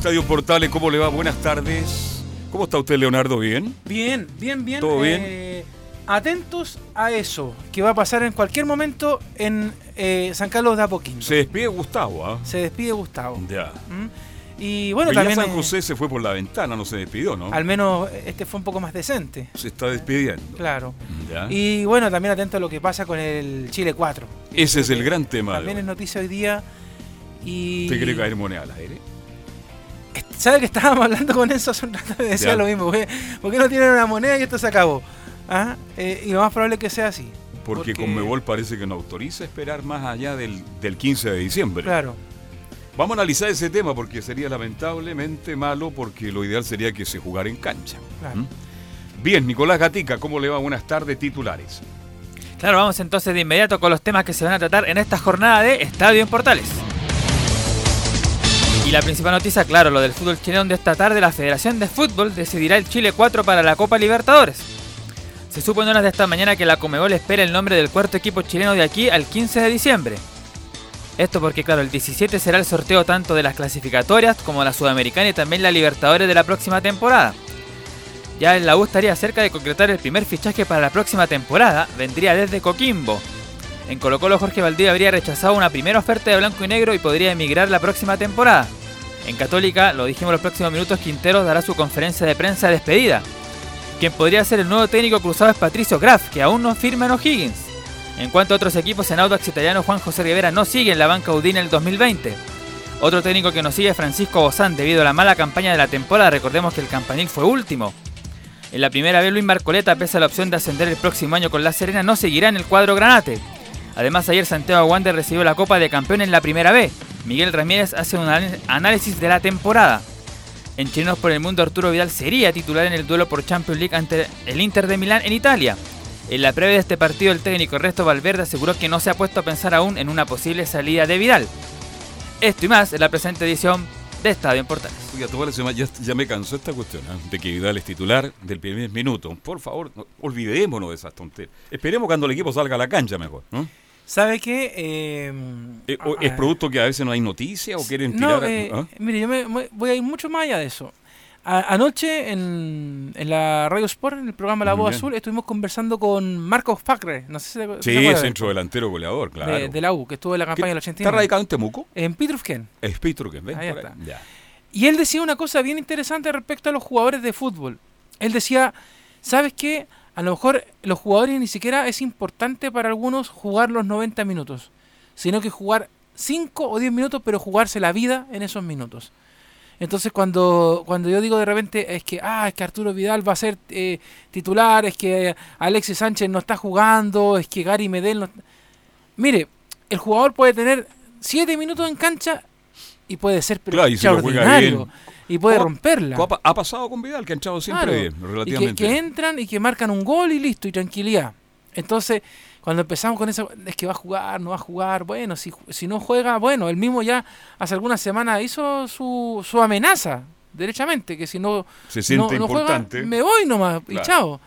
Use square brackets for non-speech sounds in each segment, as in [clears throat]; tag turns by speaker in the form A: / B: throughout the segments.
A: Estadio Portales, ¿cómo le va? Buenas tardes. ¿Cómo está usted, Leonardo? ¿Bien?
B: Bien, bien, bien.
A: ¿Todo bien?
B: Eh, atentos a eso, que va a pasar en cualquier momento en eh, San Carlos de Apoquindo.
A: Se despide Gustavo, ¿ah?
B: Se despide Gustavo.
A: Ya.
B: ¿Mm? Y bueno,
A: Pero ya
B: también.
A: San
B: eh,
A: José se fue por la ventana, no se despidió, ¿no?
B: al menos este fue un poco más decente.
A: Se está despidiendo.
B: Claro.
A: Ya.
B: Y bueno, también atento a lo que pasa con el Chile 4.
A: Ese es el gran tema.
B: También es noticia hoy día. Y.
A: ¿Usted quiere caer moneda al aire?
B: ¿Sabe que estábamos [laughs] hablando con eso hace un rato? Me decía
A: Ya.
B: lo mismo. ¿por qué- ¿Por qué no tienen una moneda y esto se acabó? ¿Ah? Eh, y lo más probable es que sea así.
A: Porque,
B: Porque-
A: Conmebol parece que no autoriza esperar más allá del, del 15 de diciembre.
B: Claro.
A: Vamos a analizar ese tema porque sería lamentablemente malo porque lo ideal sería que se jugara en cancha.
B: Claro.
A: ¿Mm? Bien, Nicolás Gatica, ¿cómo le va? Buenas tardes, titulares.
C: Claro, vamos entonces de inmediato con los temas que se van a tratar en esta jornada de Estadio en Portales. Y la principal noticia, claro, lo del fútbol chileno de esta tarde, la Federación de Fútbol decidirá el Chile 4 para la Copa Libertadores. Se supo en horas de esta mañana que la Comebol espera el nombre del cuarto equipo chileno de aquí al 15 de diciembre. Esto porque, claro, el 17 será el sorteo tanto de las clasificatorias como la Sudamericana y también la Libertadores de la próxima temporada. Ya en la U estaría cerca de concretar el primer fichaje para la próxima temporada, vendría desde Coquimbo. En Colo Colo Jorge Valdivia habría rechazado una primera oferta de blanco y negro y podría emigrar la próxima temporada. En Católica, lo dijimos los próximos minutos, Quinteros dará su conferencia de prensa de despedida. Quien podría ser el nuevo técnico cruzado es Patricio Graf, que aún no firma en O'Higgins. En cuanto a otros equipos, en Audax Italiano Juan José Rivera no sigue en la banca Udine el 2020. Otro técnico que nos sigue es Francisco Bozán debido a la mala campaña de la temporada. Recordemos que el campanil fue último. En la primera vez Luis Marcoleta, pese a la opción de ascender el próximo año con La Serena, no seguirá en el cuadro granate. Además, ayer Santiago Wander recibió la Copa de Campeón en la primera B. Miguel Ramírez hace un análisis de la temporada. En Chilenos por el Mundo, Arturo Vidal sería titular en el duelo por Champions League ante el Inter de Milán en Italia. En la previa de este partido, el técnico Ernesto Valverde aseguró que no se ha puesto a pensar aún en una posible salida de Vidal. Esto y más en la presente edición de Estadio en Portales.
A: Oiga, toda la semana ya, ya me cansó esta cuestión ¿ah? de que Vidal es titular del primer minuto. Por favor, no- olvidémonos de esas tonterías. Esperemos cuando el equipo salga a la cancha mejor. ¿no?
B: ¿Sabe qué? Eh,
A: Eh,
B: ah,
A: ¿Es producto que a veces no hay noticias o quieren
B: No,
A: tirar?
B: eh,
A: ¿ah?
B: mire, yo me, me- voy a ir mucho más allá de eso. A- anoche en, en la Radio Sport, en el programa La Voz
A: bien.
B: Azul, estuvimos conversando con Marcos Facre, no sé si se
A: Sí,
B: de
A: centro delantero goleador, claro.
B: de, de la U, que estuvo en la
A: ¿Qué-
B: campaña del
A: ¿Está
B: 89.
A: radicado en Temuco?
B: En Pitrufken.
A: Es Pitro que ven
B: Ahí está.
A: Ya.
B: Y él decía una cosa bien interesante respecto a los jugadores de fútbol. Él decía, ¿sabes qué? A lo mejor los jugadores ni siquiera es importante para algunos jugar los 90 minutos, sino que jugar 5 o 10 minutos, pero jugarse la vida en esos minutos. Entonces cuando, cuando yo digo de repente es que, ah, es que Arturo Vidal va a ser eh, titular, es que Alexis Sánchez no está jugando, es que Gary Medel no... Mire, el jugador puede tener 7 minutos en cancha y puede ser
A: Claro, y
B: extraordinario y puede
A: ¿Cómo-
B: romperla.
A: ¿Cómo Ha, ha pasado con Vidal, que ha entrado siempre
B: Claro.
A: bien,
B: Y que,
A: relativamente.
B: que entran y que marcan un gol y listo, y tranquilidad. Entonces, cuando empezamos con eso, es que va a jugar, no va a jugar, bueno, si, si no juega, bueno, él mismo ya hace algunas semanas hizo su, su amenaza, derechamente, que si no,
A: Se siente
B: no, no juega,
A: importante.
B: me voy nomás, y
A: Claro.
B: chao.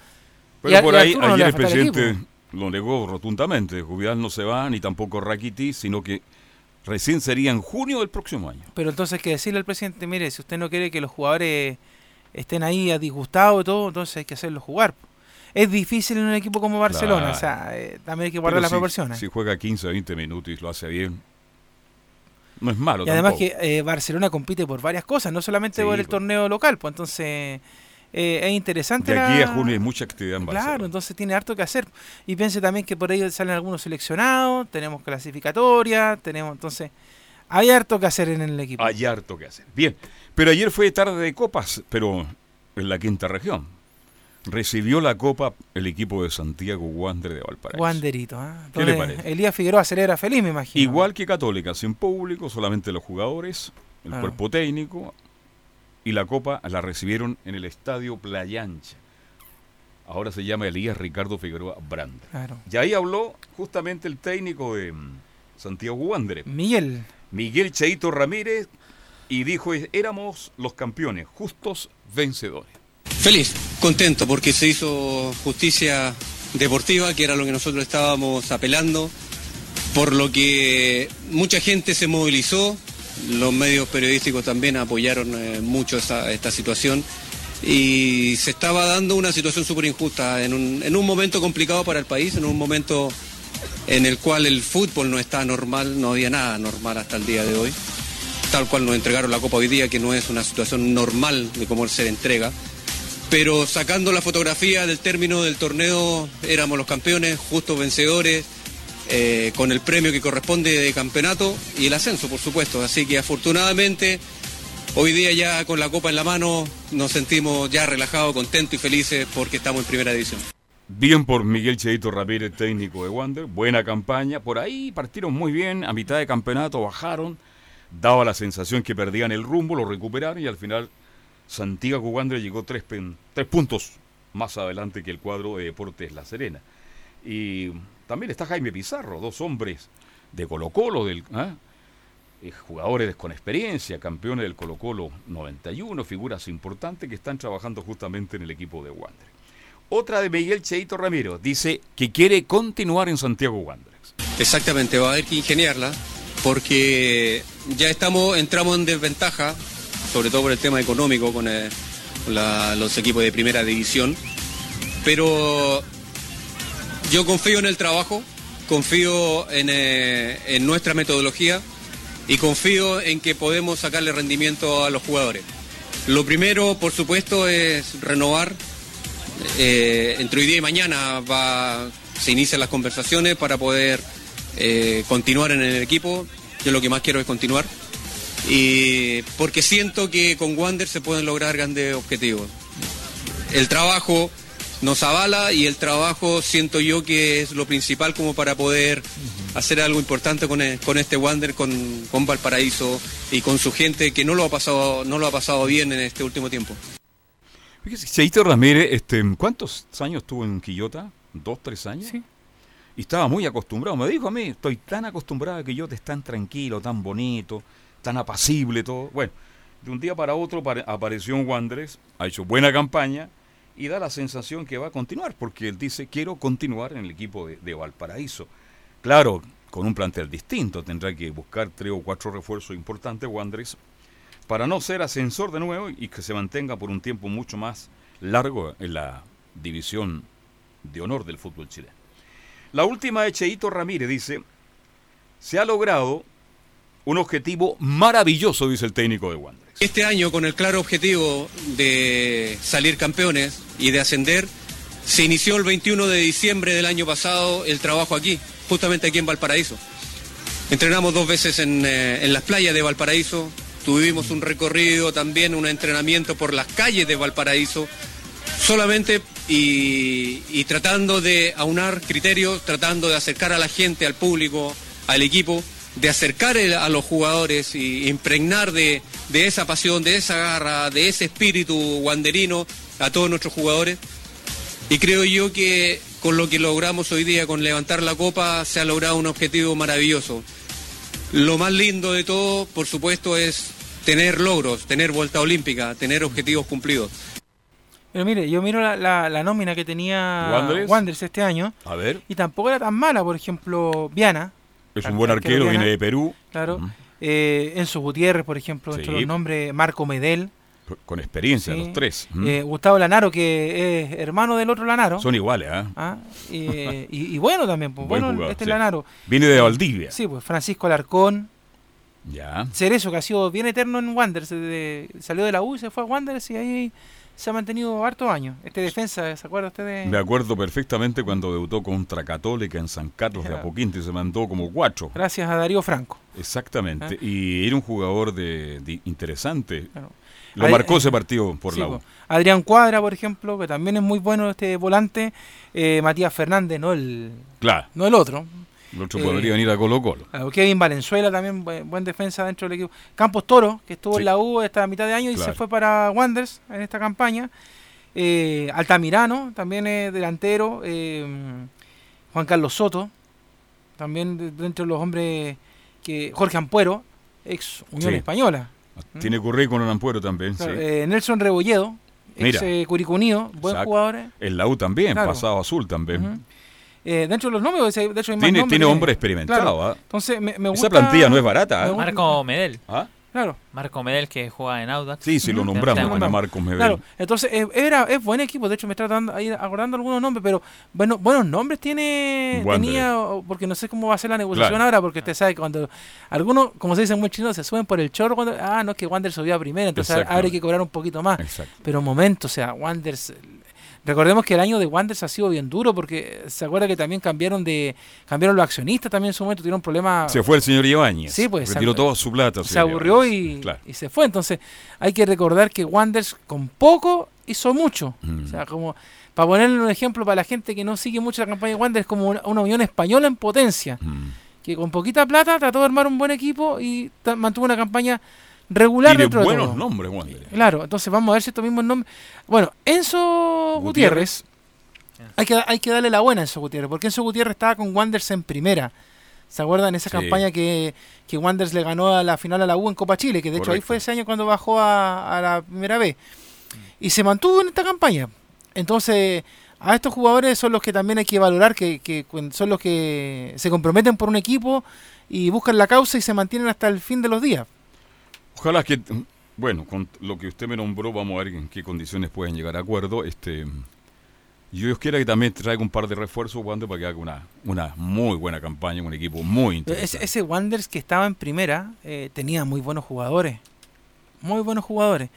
A: Pero
B: y
A: por
B: y a
A: ahí,
B: no
A: ayer el presidente lo negó rotundamente. Vidal no se va, ni tampoco Rakiti, sino que recién sería en junio del próximo año.
B: Pero entonces hay que decirle al presidente, mire, si usted no quiere que los jugadores estén ahí disgustados y todo, entonces hay que hacerlos jugar. Es difícil en un equipo como Barcelona,
A: Claro.
B: o sea, eh, también hay que guardar
A: Pero
B: las
A: si-
B: proporciones.
A: Si juega 15 20 minutos y lo hace bien. no es malo.
B: Y además
A: tampoco.
B: que eh, Barcelona compite por varias cosas, no solamente
A: Sí,
B: por el
A: pues.
B: torneo local, pues entonces eh, es interesante.
A: De aquí
B: la-
A: a junio hay mucha actividad en Barcelona.
B: Claro, entonces tiene harto que hacer. Y piense también que por ahí salen algunos seleccionados, tenemos clasificatoria, tenemos entonces hay harto que hacer en el equipo.
A: Hay harto que hacer. Bien, pero ayer fue tarde de copas, pero en la quinta región. Recibió la copa el equipo de Santiago Wander de Valparaíso.
B: Wanderito, ¿ah?
A: ¿Qué le parece?
B: Elías Figueroa celebra feliz, me imagino.
A: Igual que Católica, sin público, solamente los jugadores, el
B: Claro.
A: cuerpo técnico y la copa la recibieron en el estadio Playa Ancha. Ahora se llama Elías Ricardo Figueroa Brander.
B: Claro.
A: Y ahí habló justamente el técnico de mm, Santiago Wander,
B: Miguel,
A: Miguel Cheito Ramírez, y dijo, éramos los campeones, justos vencedores.
D: Feliz, contento porque se hizo justicia deportiva, que era lo que nosotros estábamos apelando, por lo que mucha gente se movilizó, los medios periodísticos también apoyaron eh, mucho esta, situación y se estaba dando una situación súper injusta en un, en un momento complicado para el país, en un momento en el cual el fútbol no está normal, no había nada normal hasta el día de hoy, tal cual nos entregaron la Copa hoy día, que no es una situación normal de cómo se entrega pero sacando la fotografía del término del torneo éramos los campeones, justos vencedores, eh, con el premio que corresponde de campeonato y el ascenso, por supuesto. Así que afortunadamente hoy día ya con la copa en la mano nos sentimos ya relajados, contentos y felices porque estamos en primera división.
A: Bien por Miguel Cheito Ramírez, técnico de Wander. Buena campaña. Por ahí partieron muy bien. A mitad de campeonato bajaron. Daba la sensación que perdían el rumbo, lo recuperaron y al final Santiago Wander llegó tres, tres puntos más adelante que el cuadro de Deportes La Serena. Y también está Jaime Pizarro, dos hombres de Colo Colo, del, ¿ah? Eh, jugadores con experiencia, campeones del Colo Colo 91, figuras importantes que están trabajando justamente en el equipo de Wander. Otra de Miguel Cheito Ramiro dice que quiere continuar en Santiago Wanderers.
D: Exactamente, va a haber que ingeniarla porque ya estamos, entramos en desventaja, sobre todo por el tema económico con, eh, los equipos de primera división, pero yo confío en el trabajo, confío en, eh, en nuestra metodología y confío en que podemos sacarle rendimiento a los jugadores. Lo primero, por supuesto, es renovar eh, entre hoy día y mañana va, se inician las conversaciones para poder continuar en el equipo. Yo lo que más quiero es continuar. Y porque siento que con Wander se pueden lograr grandes objetivos. El trabajo nos avala y el trabajo siento yo que es lo principal como para poder hacer algo importante con, e- con este Wander, con, con Valparaíso y con su gente que no lo ha pasado, no lo ha pasado bien en este último tiempo.
A: Fíjese, Cheito Ramírez, este, ¿cuántos años estuvo en Quillota? ¿Dos, tres años?
B: Sí.
A: Y estaba muy acostumbrado. Me dijo a mí, estoy tan acostumbrado a Quillota es tan tranquilo, tan bonito, tan apacible, todo. Bueno, de un día para otro pare- apareció en Wanderers, ha hecho buena campaña y da la sensación que va a continuar, porque él dice, quiero continuar en el equipo de, de Valparaíso. Claro, con un plantel distinto, tendrá que buscar tres o cuatro refuerzos importantes Wanderers para no ser ascensor de nuevo y que se mantenga por un tiempo mucho más largo en la división de honor del fútbol chileno. La última de Cheito Ramírez dice, se ha logrado un objetivo maravilloso, dice el técnico de Wanderers.
D: Este año, con el claro objetivo de salir campeones y de ascender, se inició el 21 de diciembre del año pasado el trabajo aquí, justamente aquí en Valparaíso. Entrenamos dos veces en, eh, en las playas de Valparaíso, tuvimos un recorrido también, un entrenamiento por las calles de Valparaíso, solamente y, y tratando de aunar criterios, tratando de acercar a la gente, al público, al equipo, de acercar el- a los jugadores y impregnar de, de esa pasión, de esa garra, de ese espíritu guanderino a todos nuestros jugadores. Y creo yo que con lo que logramos hoy día, con levantar la copa, se ha logrado un objetivo maravilloso. Lo más lindo de todo, por supuesto, es tener logros, tener vuelta olímpica, tener objetivos cumplidos.
B: Pero mire, yo miro la, la- la nómina que tenía
A: ¿Wanderers?
B: Wanderers este año
A: A ver,
B: y tampoco era tan mala. Por ejemplo, Viana,
A: es un buen
B: arquero
A: viene de Perú,
B: claro. Eh, Enzo Gutiérrez, por ejemplo, entre
A: Sí.
B: los nombres, Marco Medel.
A: con experiencia
B: sí,
A: los tres.
B: Eh, Gustavo Lanaro, que es hermano del otro Lanaro.
A: Son iguales, ¿ah?
B: Ah, y, [laughs] y bueno también, pues
A: Buen
B: bueno,
A: jugador,
B: este
A: sí.
B: Lanaro.
A: Viene de Valdivia.
B: Sí, pues Francisco Alarcón,
A: Ya.
B: Cerezo, que ha sido bien eterno en Wanderers, salió de la U se fue a Wanderers y ahí se ha mantenido hartos años. Este defensa, ¿se acuerda usted de...?
A: Me acuerdo perfectamente cuando debutó contra Católica en San Carlos de. Apoquinto y se mandó como cuatro.
B: Gracias a Darío Franco.
A: Exactamente.
B: Ah.
A: Y era un jugador de, de- interesante.
B: Claro.
A: Lo marcó
B: eh,
A: ese partido por
B: Sí,
A: la. U.
B: Adrián Cuadra, por ejemplo, que también es muy bueno este volante. Eh, Matías Fernández, no el,
A: Claro.
B: no el otro.
A: El otro
B: Eh,
A: podría venir a Colo Colo.
B: Kevin Valenzuela también, buen, buen defensa dentro del equipo. Campos Toro, que estuvo
A: Sí.
B: en la U esta mitad de año y
A: Claro.
B: se fue para Wanderers en esta campaña. Eh, Altamirano, también es delantero. eh, Juan Carlos Soto, también de- dentro de los hombres que. Jorge Ampuero, ex Unión
A: Sí.
B: Española.
A: Tiene currículum en Ampuero también,
B: Claro,
A: sí.
B: eh, Nelson Rebolledo, ex
A: Mira.
B: eh, Curicunio, buen
A: Exacto.
B: jugador. eh.
A: En la U también,
B: Claro.
A: pasado azul también.
B: Eh, dentro de los nombres, de hecho hay más
A: Tiene,
B: nombres
A: tiene hombre experimentado.
B: Claro.
A: ¿ah?
B: Entonces, me, me gusta.
A: Esa plantilla no es barata.
B: gusta-
E: Marco Medel.
A: ¿Ah?
B: Claro,
E: Marco Medel que juega en Audax.
A: Sí, sí, lo nombramos, bueno. Marcos Medel.
B: claro. Entonces, eh, era, es buen equipo. De hecho, me está tratando, ahí acordando algunos nombres, pero bueno, buenos nombres tiene. Tenía, porque no sé cómo va a ser la negociación
A: Claro.
B: ahora, porque usted sabe que cuando algunos, como se dice buen chino, se suben por el chorro. Cuando, ah, no, es que Wander subió a primera, entonces ahora hay que cobrar un poquito más.
A: Exacto.
B: Pero un momento, o sea, Wanderers. Recordemos que el año de Wanderers ha sido bien duro porque se acuerda que también cambiaron de cambiaron los accionistas también en su momento tuvieron problemas
A: Se fue el señor Ibáñez.
B: Sí, pues,
A: Retiró toda su plata.
B: se aburrió y,
A: Claro.
B: y se fue. Entonces, hay que recordar que Wanderers con poco hizo mucho.
A: Mm.
B: O sea, como para ponerle un ejemplo para la gente que no sigue mucho la campaña de Wanderers, como una, una Unión Española en potencia,
A: Mm.
B: que con poquita plata trató de armar un buen equipo y mantuvo una campaña regular
A: Tiene
B: dentro de
A: buenos
B: todo.
A: nombres, Wander.
B: Claro, entonces vamos a ver si estos mismos nombres. Bueno, Enzo Gutiérrez, hay que, hay que darle la buena a Enzo Gutiérrez, porque Enzo Gutiérrez estaba con Wanderers en primera. ¿Se acuerdan esa
A: Sí.
B: campaña que, que Wanderers le ganó a la final a la U en Copa Chile? Que de hecho ahí fue ese año cuando bajó a, a la primera vez. Y se mantuvo en esta campaña. Entonces, a estos jugadores son los que también hay que valorar, que, que son los que se comprometen por un equipo y buscan la causa y se mantienen hasta el fin de los días.
A: Ojalá que, bueno, con lo que usted me nombró, vamos a ver en qué condiciones pueden llegar a acuerdo. Este, Dios quiera que también traiga un par de refuerzos, Wander, para que haga una, una muy buena campaña, un equipo muy interesante.
B: ese Wanderers que estaba en primera eh, tenía muy buenos jugadores. Muy buenos jugadores.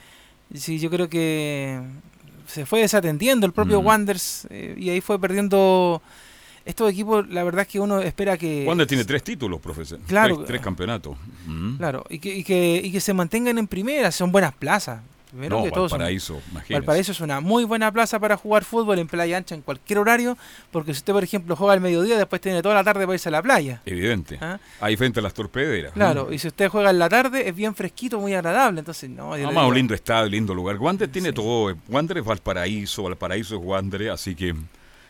B: Sí, yo creo que se fue desatendiendo el propio
A: Mm.
B: Wanderers eh, y ahí fue perdiendo estos equipos. La verdad es que uno espera que.
A: Wander tiene tres títulos, profesor.
B: Claro.
A: Tres, tres campeonatos. Mm.
B: Claro, y que, y, que, y que se mantengan en primera. Son buenas plazas. Primero
A: No,
B: que todo, son-
A: Valparaíso, imagínese.
B: Valparaíso es una muy buena plaza para jugar fútbol en playa ancha en cualquier horario. Porque si usted, por ejemplo, juega al mediodía, después tiene toda la tarde para irse a la playa.
A: Evidente.
B: ¿ah?
A: Ahí frente a las torpederas.
B: Claro,
A: Mm.
B: y si usted juega en la tarde, es bien fresquito, muy agradable. Entonces, no,
A: Además,
B: digo-
A: un lindo estadio, lindo lugar. Wander tiene
B: Sí.
A: todo. Wander es Valparaíso, Valparaíso es Wander, así que.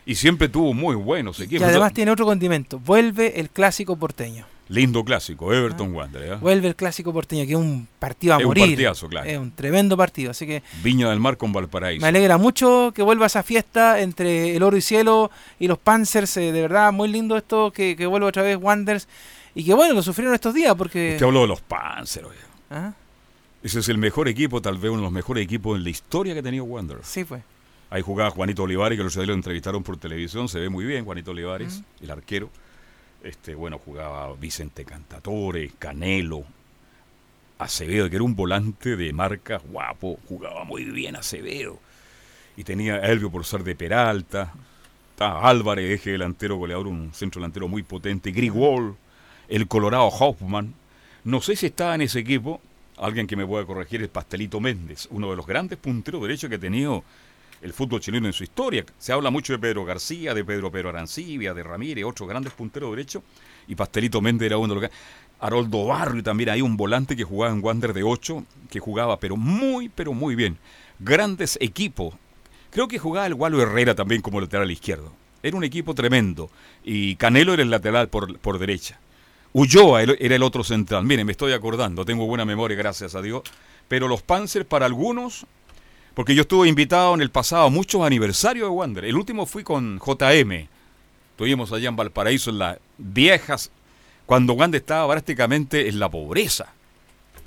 A: Y siempre tuvo muy buenos
B: Y
A: equipos.
B: además tiene otro condimento. Vuelve el clásico porteño.
A: Lindo clásico, Everton Wander. ¿eh?
B: Vuelve el clásico porteño, que es un partido a
A: Es un partidazo, claro.
B: Es un tremendo partido. Así que
A: Viña del Mar con Valparaíso.
B: me alegra mucho que vuelva esa fiesta entre el oro y cielo y los Panzers. eh, de verdad, muy lindo esto que, que vuelva otra vez Wanderers. Y que bueno, lo sufrieron estos días porque.
A: Usted habló de los Panzer, oye.
B: ¿Ah?
A: Ese es el mejor equipo, tal vez uno de los mejores equipos en la historia que ha tenido Wander.
B: Sí, pues.
A: Ahí jugaba Juanito Olivares, que los lo entrevistaron por televisión, se ve muy bien Juanito Olivares, el arquero. Este, bueno, jugaba Vicente Cantatore, Canelo, Acevedo, que era un volante de marca guapo, jugaba muy bien Acevedo. Y tenía a Elvio por ser de Peralta, Álvarez, eje delantero goleador, un centro delantero muy potente, Grigol, el Colorado Hoffman. No sé si estaba en ese equipo, alguien que me pueda corregir, es Pastelito Méndez, uno de los grandes punteros derechos que ha tenido el fútbol chileno en su historia. Se habla mucho de Pedro García, de Pedro Pedro Arancibia, de Ramírez, otros grandes punteros derechos, y Pastelito Méndez era uno de los. Haroldo Barrio también hay un volante que jugaba en Wander de 8, que jugaba pero muy, pero muy bien. Grandes equipos. Creo que jugaba el Gualo Herrera también como lateral izquierdo. Era un equipo tremendo. Y Canelo era el lateral por, por derecha. Ulloa era el otro central. Miren, me estoy acordando, tengo buena memoria, gracias a Dios. Pero los Panzer para algunos, porque yo estuve invitado en el pasado a muchos aniversarios de Wander. El último fui con JM. Estuvimos allá en Valparaíso en las viejas, cuando Wander estaba prácticamente en la pobreza.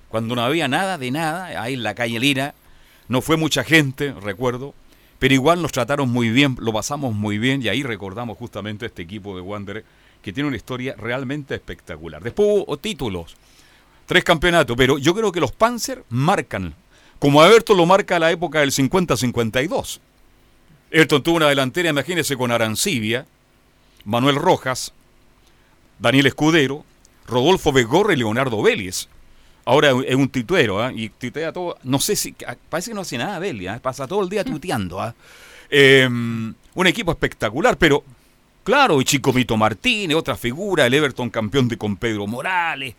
A: Cuando no había nada de nada, ahí en la calle Lira. No fue mucha gente, recuerdo. Pero igual nos trataron muy bien, lo pasamos muy bien y ahí recordamos justamente este equipo de Wander que tiene una historia realmente espectacular. Después hubo títulos. Tres campeonatos, pero yo creo que los Panzer marcan, como Everton lo marca la época del 50-52. Everton tuvo una delantera, imagínense, con Arancibia, Manuel Rojas, Daniel Escudero, Rodolfo Begorre y Leonardo Vélez. Ahora es un tituero, ¿ah? y tuitea todo. No sé si. Parece que no hace nada Vélez, ¿ah? pasa todo el día tuiteando. ¿ah? Em, un equipo espectacular, pero claro, y Chico Mito Martínez, otra figura, el Everton campeón de con Pedro Morales.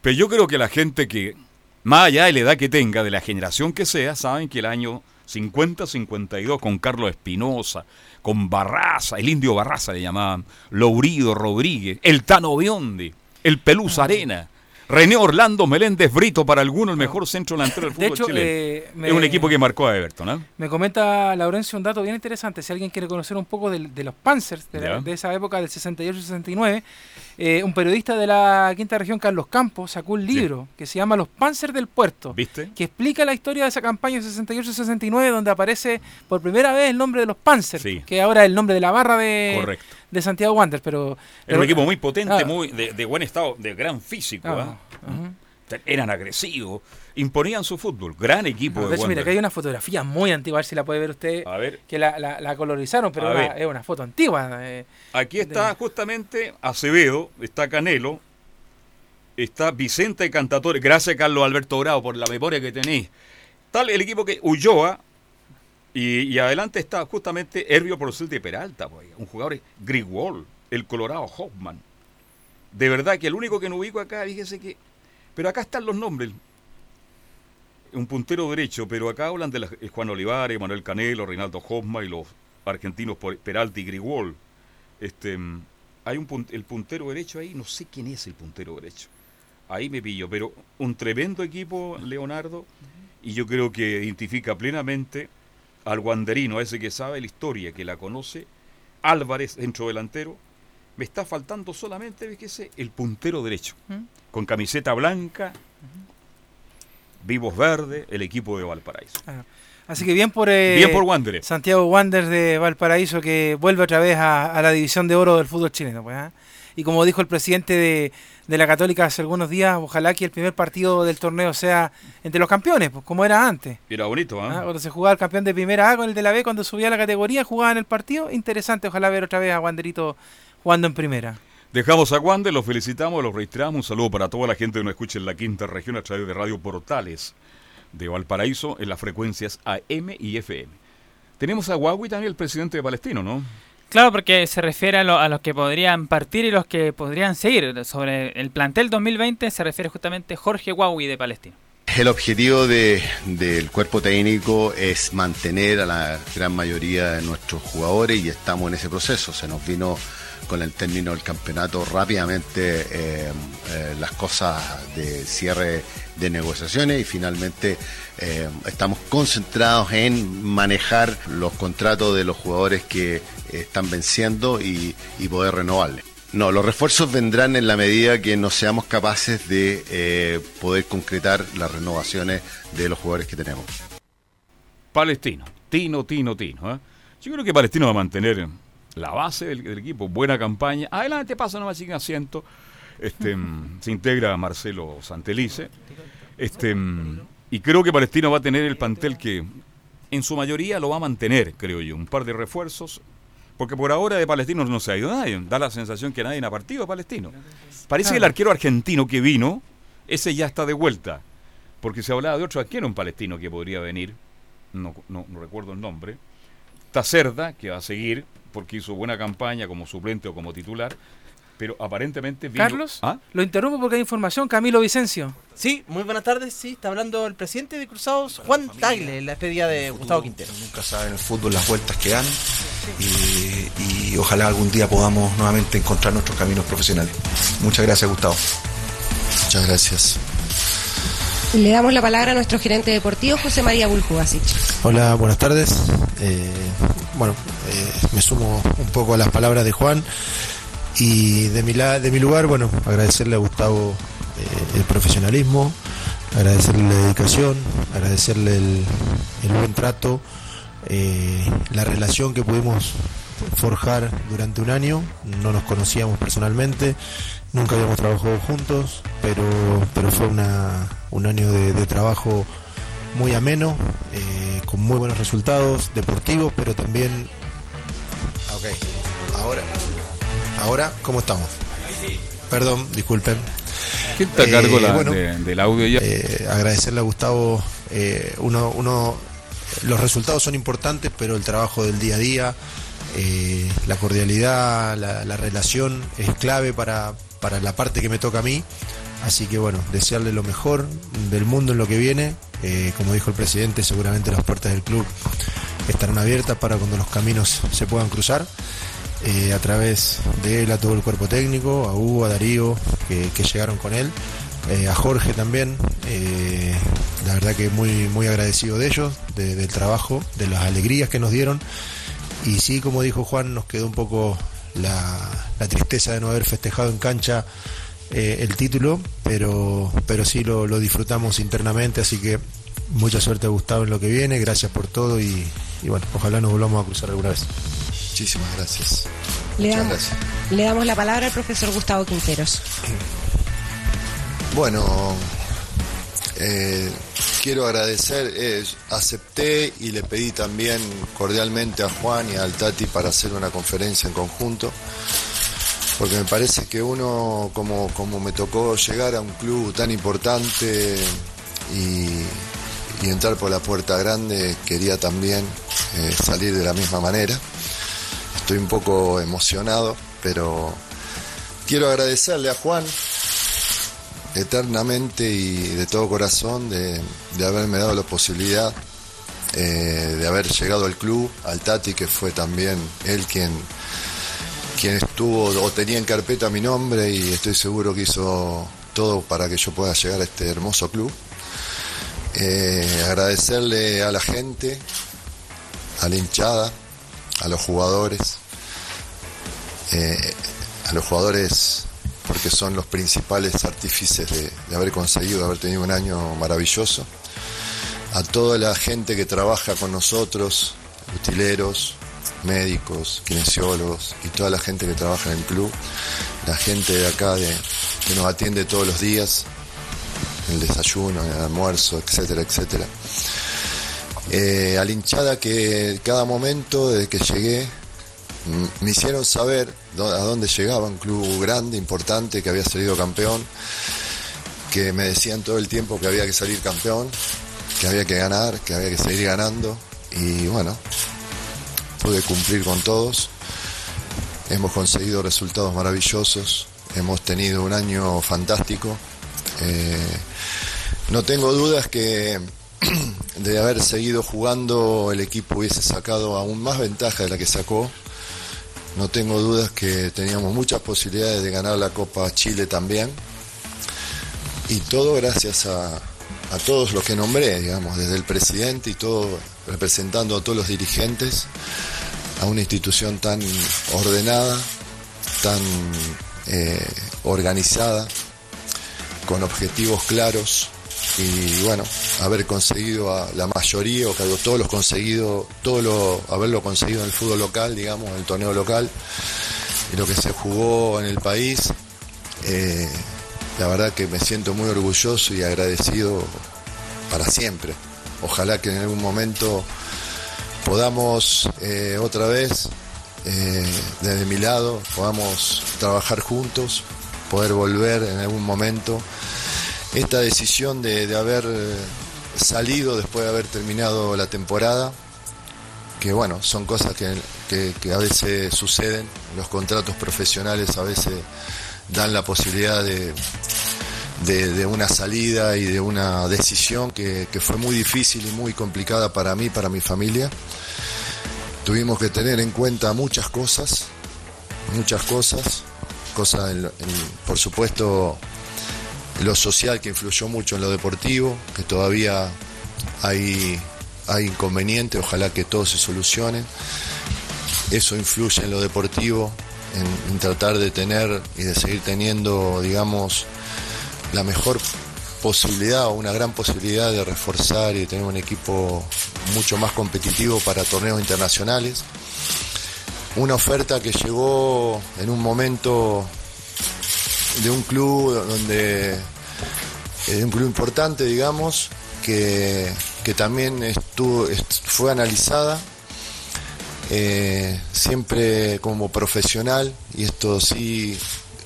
A: Pero yo creo que la gente que, más allá de la edad que tenga, de la generación que sea, saben que el año 50-52 con Carlos Espinosa, con Barraza, el indio Barraza le llamaban, Lourido Rodríguez, el Tano Biondi, el Pelús. Arena. René Orlando Meléndez Brito, para algunos el mejor centro delantero del
B: De
A: fútbol
B: hecho,
A: chileno.
B: eh, me-
A: Es un equipo que marcó a Everton, ¿ah?
B: Me comenta Laurencio un dato bien interesante. Si alguien quiere conocer un poco de, los Panzers de, la- de esa época del 68-69, eh, un periodista de la quinta región, Carlos Campos, sacó un libro que se llama Los Panzers del Puerto,
A: ¿Viste?
B: que explica la historia de esa campaña 68-69, donde aparece por primera vez el nombre de los Panzers,
A: Sí.
B: que ahora es el nombre de la barra de,
A: Correcto.
B: de Santiago Wanderers. Pero,
A: Era un equipo muy potente,
B: Ah.
A: muy de, de buen estado, de gran físico.
B: Ah,
A: ¿ah? Eran agresivos, imponían su fútbol. Gran equipo
B: Ah,
A: de
B: de hecho, mira, que hay una fotografía muy antigua, a ver si la puede ver usted,
A: A ver,
B: que la, la- la colorizaron, pero es una-
A: ver.
B: es una foto antigua. eh.
A: aquí está
B: de-
A: justamente Acevedo, está Canelo, está Vicente Cantatore. Gracias, Carlos Alberto Bravo, por la memoria que tenéis. Tal el equipo que Ulloa, y, y adelante está justamente Herbio Porcel de Peralta, pues, un jugador Grigwall, el Colorado Hoffman. De verdad que el único que no ubico acá, fíjese que. Pero acá están los nombres. Un puntero derecho, pero acá hablan de eh, Juan Olivares, Manuel Canelo, Reinaldo Hoffman y los argentinos por- Peralta y Grigwall. Este, hay un el puntero derecho ahí, no sé quién es el puntero derecho. Ahí me pillo, pero un tremendo equipo, Leonardo, y yo creo que identifica plenamente al guanderino, a ese que sabe la historia, que la conoce, Álvarez, centro delantero. Me está faltando solamente, fíjese, el puntero derecho,
B: ¿Mm?
A: con camiseta blanca, vivos verdes, el equipo de Valparaíso.
B: Ah, Así que bien por, eh,
A: Bien por Wanderers.
B: Santiago Wanderers de Valparaíso que vuelve otra vez a, a la división de oro del fútbol chileno. pues, ¿ah? Y como dijo el presidente de, de la Católica hace algunos días, ojalá que el primer partido del torneo sea entre los campeones, pues como era antes.
A: Era bonito.
B: ¿ah? Cuando se jugaba el campeón de primera A con el de la B, cuando subía a la categoría, jugaban el partido. Interesante, ojalá ver otra vez a Wanderito jugando en primera.
A: Dejamos a Wander, los felicitamos, los registramos. Un saludo para toda la gente que nos escucha en la quinta región a través de Radio Portales de Valparaíso en las frecuencias AM y FM. Tenemos a Huawei también, el presidente de Palestino, ¿no?
E: Claro, porque se refiere a, lo- a los que podrían partir y los que podrían seguir. Sobre el plantel 2020 se refiere justamente Jorge Huawei de Palestina.
F: El objetivo de- del cuerpo técnico es mantener a la gran mayoría de nuestros jugadores y estamos en ese proceso. Se nos vino con el término del campeonato rápidamente eh, eh, las cosas de cierre de negociaciones y finalmente eh, estamos concentrados en manejar los contratos de los jugadores que están venciendo y, poder renovarles. No, los refuerzos vendrán en la medida que no seamos capaces de poder concretar las renovaciones de los jugadores que tenemos.
A: Palestino, Tino, Tino, Tino. Yo creo que Palestino va a mantener la base del, del equipo, buena campaña. Adelante pasa nomás sin asiento. Este, mm, se integra Marcelo Santelice. Este, mm, y creo que Palestino va a tener el plantel que en su mayoría lo va a mantener, creo yo. Un par de refuerzos. Porque por ahora de Palestino no se ha ido nadie. Da la sensación que nadie ha partido a Palestino. Parece que el arquero argentino que vino, ese ya está de vuelta. Porque se hablaba de otro arquero en Palestino que podría venir. No, no, no recuerdo el nombre. Tacerda, que va a seguir, porque hizo buena campaña como suplente o como titular. Pero aparentemente vino-
B: Carlos,
A: ¿Ah?
B: lo interrumpo porque hay información. Camilo Vicencio.
G: Sí, muy buenas tardes. Sí, está hablando el presidente de Cruzados, Juan Tagle, en la despedida de Gustavo Quintero.
H: Nunca sabe en el fútbol las vueltas que dan y, y ojalá algún día podamos nuevamente encontrar nuestros caminos profesionales. Muchas gracias, Gustavo.
F: Muchas gracias.
I: Le damos la palabra a nuestro gerente deportivo, José María Buljubasic.
J: Hola, buenas tardes. Eh, bueno, eh, me sumo un poco a las palabras de Juan y de mi, la- de mi lugar, bueno, agradecerle a Gustavo eh, el profesionalismo, agradecerle la dedicación, agradecerle el, buen trato, la relación que pudimos forjar durante un año. No nos conocíamos personalmente, nunca habíamos trabajado juntos, pero, pero fue una, un año de, de trabajo muy ameno, eh, con muy buenos resultados deportivos, pero también... Ok, ahora, ahora, ¿cómo estamos? Perdón, disculpen.
A: ¿Quién está a cargo
J: Eh,
A: la-
J: bueno,
A: de- del audio ya?
J: eh, agradecerle a Gustavo. uno, uno, los resultados son importantes, pero el trabajo del día a día, la cordialidad, la, la relación es clave para, para la parte que me toca a mí. Así que bueno, desearle lo mejor del mundo en lo que viene. Eh, como dijo el presidente, seguramente las puertas del club estarán abiertas para cuando los caminos se puedan cruzar. Eh, a través de él a todo el cuerpo técnico, a Hugo, a Darío, que, llegaron con él, eh, a Jorge también. la verdad que muy, muy agradecido de ellos, de- del trabajo, de las alegrías que nos dieron. Y sí, como dijo Juan, nos quedó un poco la, la tristeza de no haber festejado en cancha eh, el título, pero, pero sí lo, lo disfrutamos internamente, así que mucha suerte a Gustavo en lo que viene, gracias por todo y, y bueno, ojalá nos volvamos a cruzar alguna vez.
H: Muchísimas gracias.
I: Le
H: Muchas
I: damos,
H: gracias.
I: le damos la palabra al profesor Gustavo Quinteros.
K: Bueno, eh, quiero agradecer, acepté y le pedí también cordialmente a Juan y al Tati para hacer una conferencia en conjunto, porque me parece que uno, como, como me tocó llegar a un club tan importante y, y entrar por la puerta grande, quería también eh, salir de la misma manera. Estoy un poco emocionado, pero quiero agradecerle a Juan eternamente y de todo corazón de, de haberme dado la posibilidad eh, de haber llegado al club, al Tati, que fue también él quien, quien estuvo o tenía en carpeta mi nombre y estoy seguro que hizo todo para que yo pueda llegar a este hermoso club. Eh, agradecerle a la gente, a la hinchada, a los jugadores, eh, a los jugadores porque son los principales artífices de, haber conseguido, de haber tenido un año maravilloso. A toda la gente que trabaja con nosotros, utileros, médicos, kinesiólogos y toda la gente que trabaja en el club, la gente de acá de, que nos atiende todos los días, el desayuno, el almuerzo, etcétera, etcétera. Eh, a la hinchada que cada momento desde que llegué me hicieron saber a dónde llegaba, un club grande, importante, que había salido campeón, que me decían todo el tiempo que había que salir campeón, que había que ganar, que había que seguir ganando, y bueno, pude cumplir con todos. Hemos conseguido resultados maravillosos, hemos tenido un año fantástico. Eh, no tengo dudas que [clears throat] de haber seguido jugando el equipo hubiese sacado aún más ventaja de la que sacó. No tengo dudas que teníamos muchas posibilidades de ganar la Copa Chile también. Y todo gracias a, todos los que nombré, digamos, desde el presidente y todo, representando a todos los dirigentes, a una institución tan ordenada, tan eh, organizada, con objetivos claros y bueno, haber conseguido a la mayoría, o que todos los conseguido, todo lo, haberlo conseguido en el fútbol local, digamos, en el torneo local, y lo que se jugó en el país, eh, la verdad que me siento muy orgulloso y agradecido para siempre. Ojalá que en algún momento podamos eh, otra vez, eh, desde mi lado, podamos trabajar juntos, poder volver en algún momento. Esta decisión de, de haber eh, salido después de haber terminado la temporada, que bueno, son cosas que, que- a veces suceden, los contratos profesionales a veces dan la posibilidad de, de, una salida y de una decisión que, que fue muy difícil y muy complicada para mí, para mi familia. Tuvimos que tener en cuenta muchas cosas, muchas cosas, cosas, en- por supuesto, lo social que influyó mucho en lo deportivo, que todavía hay, hay inconvenientes, ojalá que todo se solucione. Eso influye en lo deportivo, en, en tratar de tener y de seguir teniendo, digamos, la mejor posibilidad o una gran posibilidad de reforzar y de tener un equipo mucho más competitivo para torneos internacionales. una oferta que llegó en un momento de un club donde de un club importante digamos que, que también estuvo est- fue analizada eh, siempre como profesional y esto sí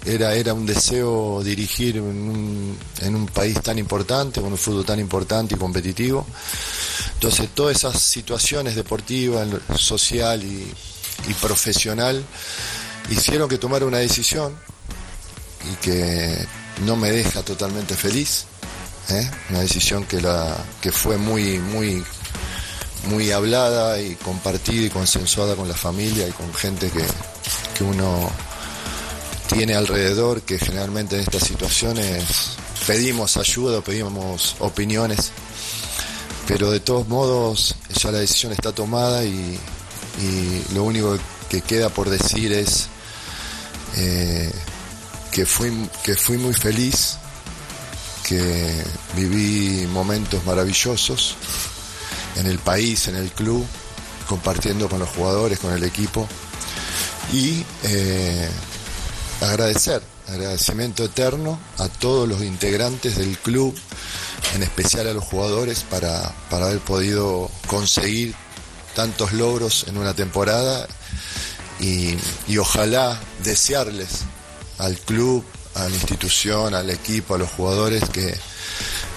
K: era, era un deseo dirigir en un, en un país tan importante, con un fútbol tan importante y competitivo. Entonces todas esas situaciones deportivas, social y, y profesional hicieron que tomara una decisión y que no me deja totalmente feliz. ¿eh? Una decisión que, la, que fue muy, muy muy hablada y compartida y consensuada con la familia y con gente que, que uno tiene alrededor, que generalmente en estas situaciones pedimos ayuda, pedimos opiniones, pero de todos modos ya la decisión está tomada y, y lo único que queda por decir es eh, que, fui, que fui muy feliz, que viví momentos maravillosos en el país, en el club, compartiendo con los jugadores, con el equipo. Y eh, agradecer, agradecimiento eterno a todos los integrantes del club, en especial a los jugadores, para, para haber podido conseguir tantos logros en una temporada. Y, y ojalá desearles al club, a la institución, al equipo, a los jugadores que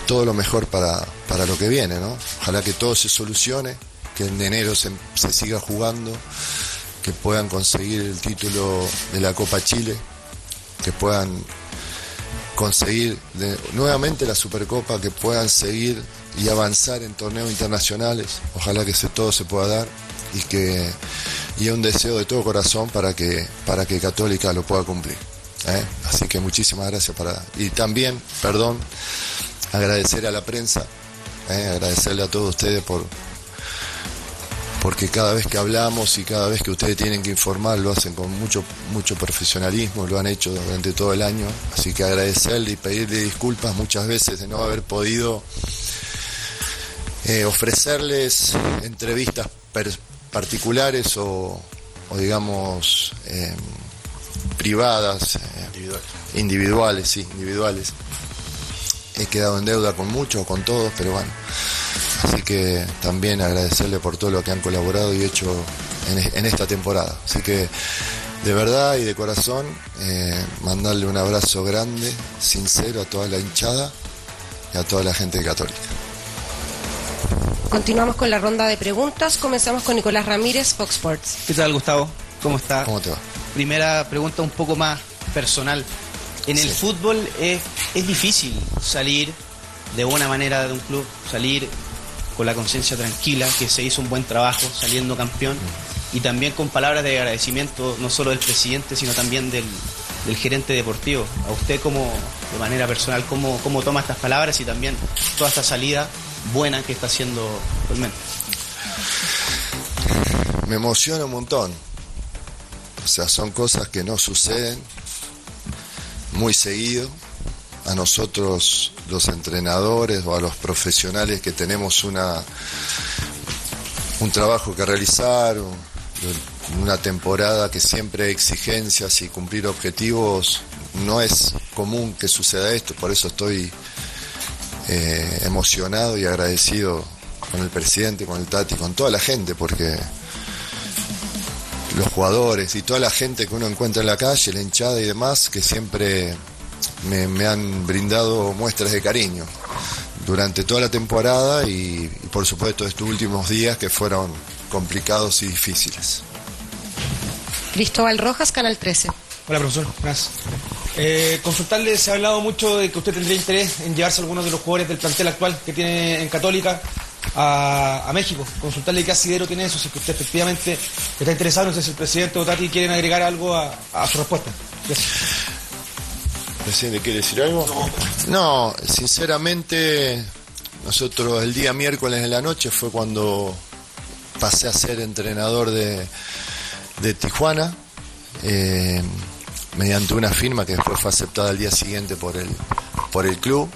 K: todo lo mejor para, para lo que viene, ¿no? Ojalá que todo se solucione, que en enero se, se siga jugando, que puedan conseguir el título de la Copa Chile, que puedan conseguir nuevamente la Supercopa, que puedan seguir y avanzar en torneos internacionales. Ojalá que se, todo se pueda dar y que y es un deseo de todo corazón para que para que Católica lo pueda cumplir. ¿Eh? Así que muchísimas gracias para y también, perdón, agradecer a la prensa, ¿eh? agradecerle a todos ustedes por porque cada vez que hablamos y cada vez que ustedes tienen que informar lo hacen con mucho mucho profesionalismo, lo han hecho durante todo el año, así que agradecerle y pedirle disculpas muchas veces de no haber podido eh, ofrecerles entrevistas particulares o, digamos eh, privadas, eh, individuales, sí, individuales. He quedado en deuda con muchos, con todos, pero bueno. Así que también agradecerle por todo lo que han colaborado y hecho en, en esta temporada. Así que de verdad y de corazón, eh, mandarle un abrazo grande, sincero a toda la hinchada y a toda la gente católica.
I: Continuamos con la ronda de preguntas. Comenzamos con Nicolás Ramírez, Fox Sports.
L: ¿Qué tal, Gustavo? ¿Cómo está?
K: ¿Cómo te va?
L: Primera pregunta un poco más personal. En el
K: Sí.
L: fútbol es, es difícil salir de buena manera de un club, salir con la conciencia tranquila, que se hizo un buen trabajo saliendo campeón y también con palabras de agradecimiento no solo del presidente, sino también del, del gerente deportivo. A usted como de manera personal, ¿cómo, cómo toma estas palabras y también toda esta salida buena que está haciendo actualmente?
K: Me emociona un montón. O sea, son cosas que no suceden muy seguido. A nosotros, los entrenadores o a los profesionales que tenemos una un trabajo que realizar, un- una temporada que siempre hay exigencias y cumplir objetivos, no es común que suceda esto, por eso estoy eh, emocionado y agradecido con el presidente, con el Tati, con toda la gente, porque los jugadores y toda la gente que uno encuentra en la calle, la hinchada y demás, que siempre me, me han brindado muestras de cariño durante toda la temporada y, y por supuesto estos últimos días que fueron complicados y difíciles.
I: Cristóbal Rojas, Canal 13.
M: Hola, profesor. Gracias. Eh, consultarle, se ha hablado mucho de que usted tendría interés en llevarse algunos de los jugadores del plantel actual que tiene en Católica a, a México. Consultarle qué asidero tiene eso, si es que usted efectivamente está interesado, no sé si el presidente o Tati quieren agregar algo a, a su respuesta. Gracias.
K: ¿Presidente quiere decir algo? No, sinceramente, nosotros el día miércoles en la noche fue cuando pasé a ser entrenador de, de Tijuana, eh, mediante una firma que después fue aceptada al día siguiente por el, por el club.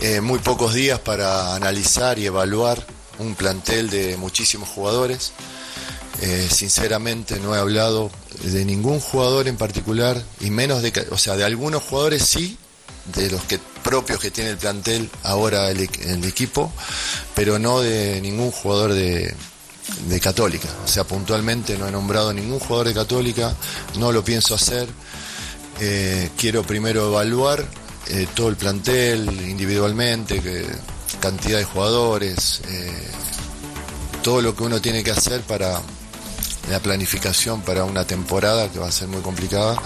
K: Eh, muy pocos días para analizar y evaluar un plantel de muchísimos jugadores. Eh, sinceramente no he hablado de ningún jugador en particular y menos de, o sea, de algunos jugadores sí, de los que propios que tiene el plantel ahora el, el equipo, pero no de ningún jugador de, de Católica. O sea, puntualmente no he nombrado ningún jugador de Católica, no lo pienso hacer. Eh, quiero primero evaluar eh, todo el plantel individualmente, que, cantidad de jugadores, eh, todo lo que uno tiene que hacer para la planificación para una temporada que va a ser muy complicada,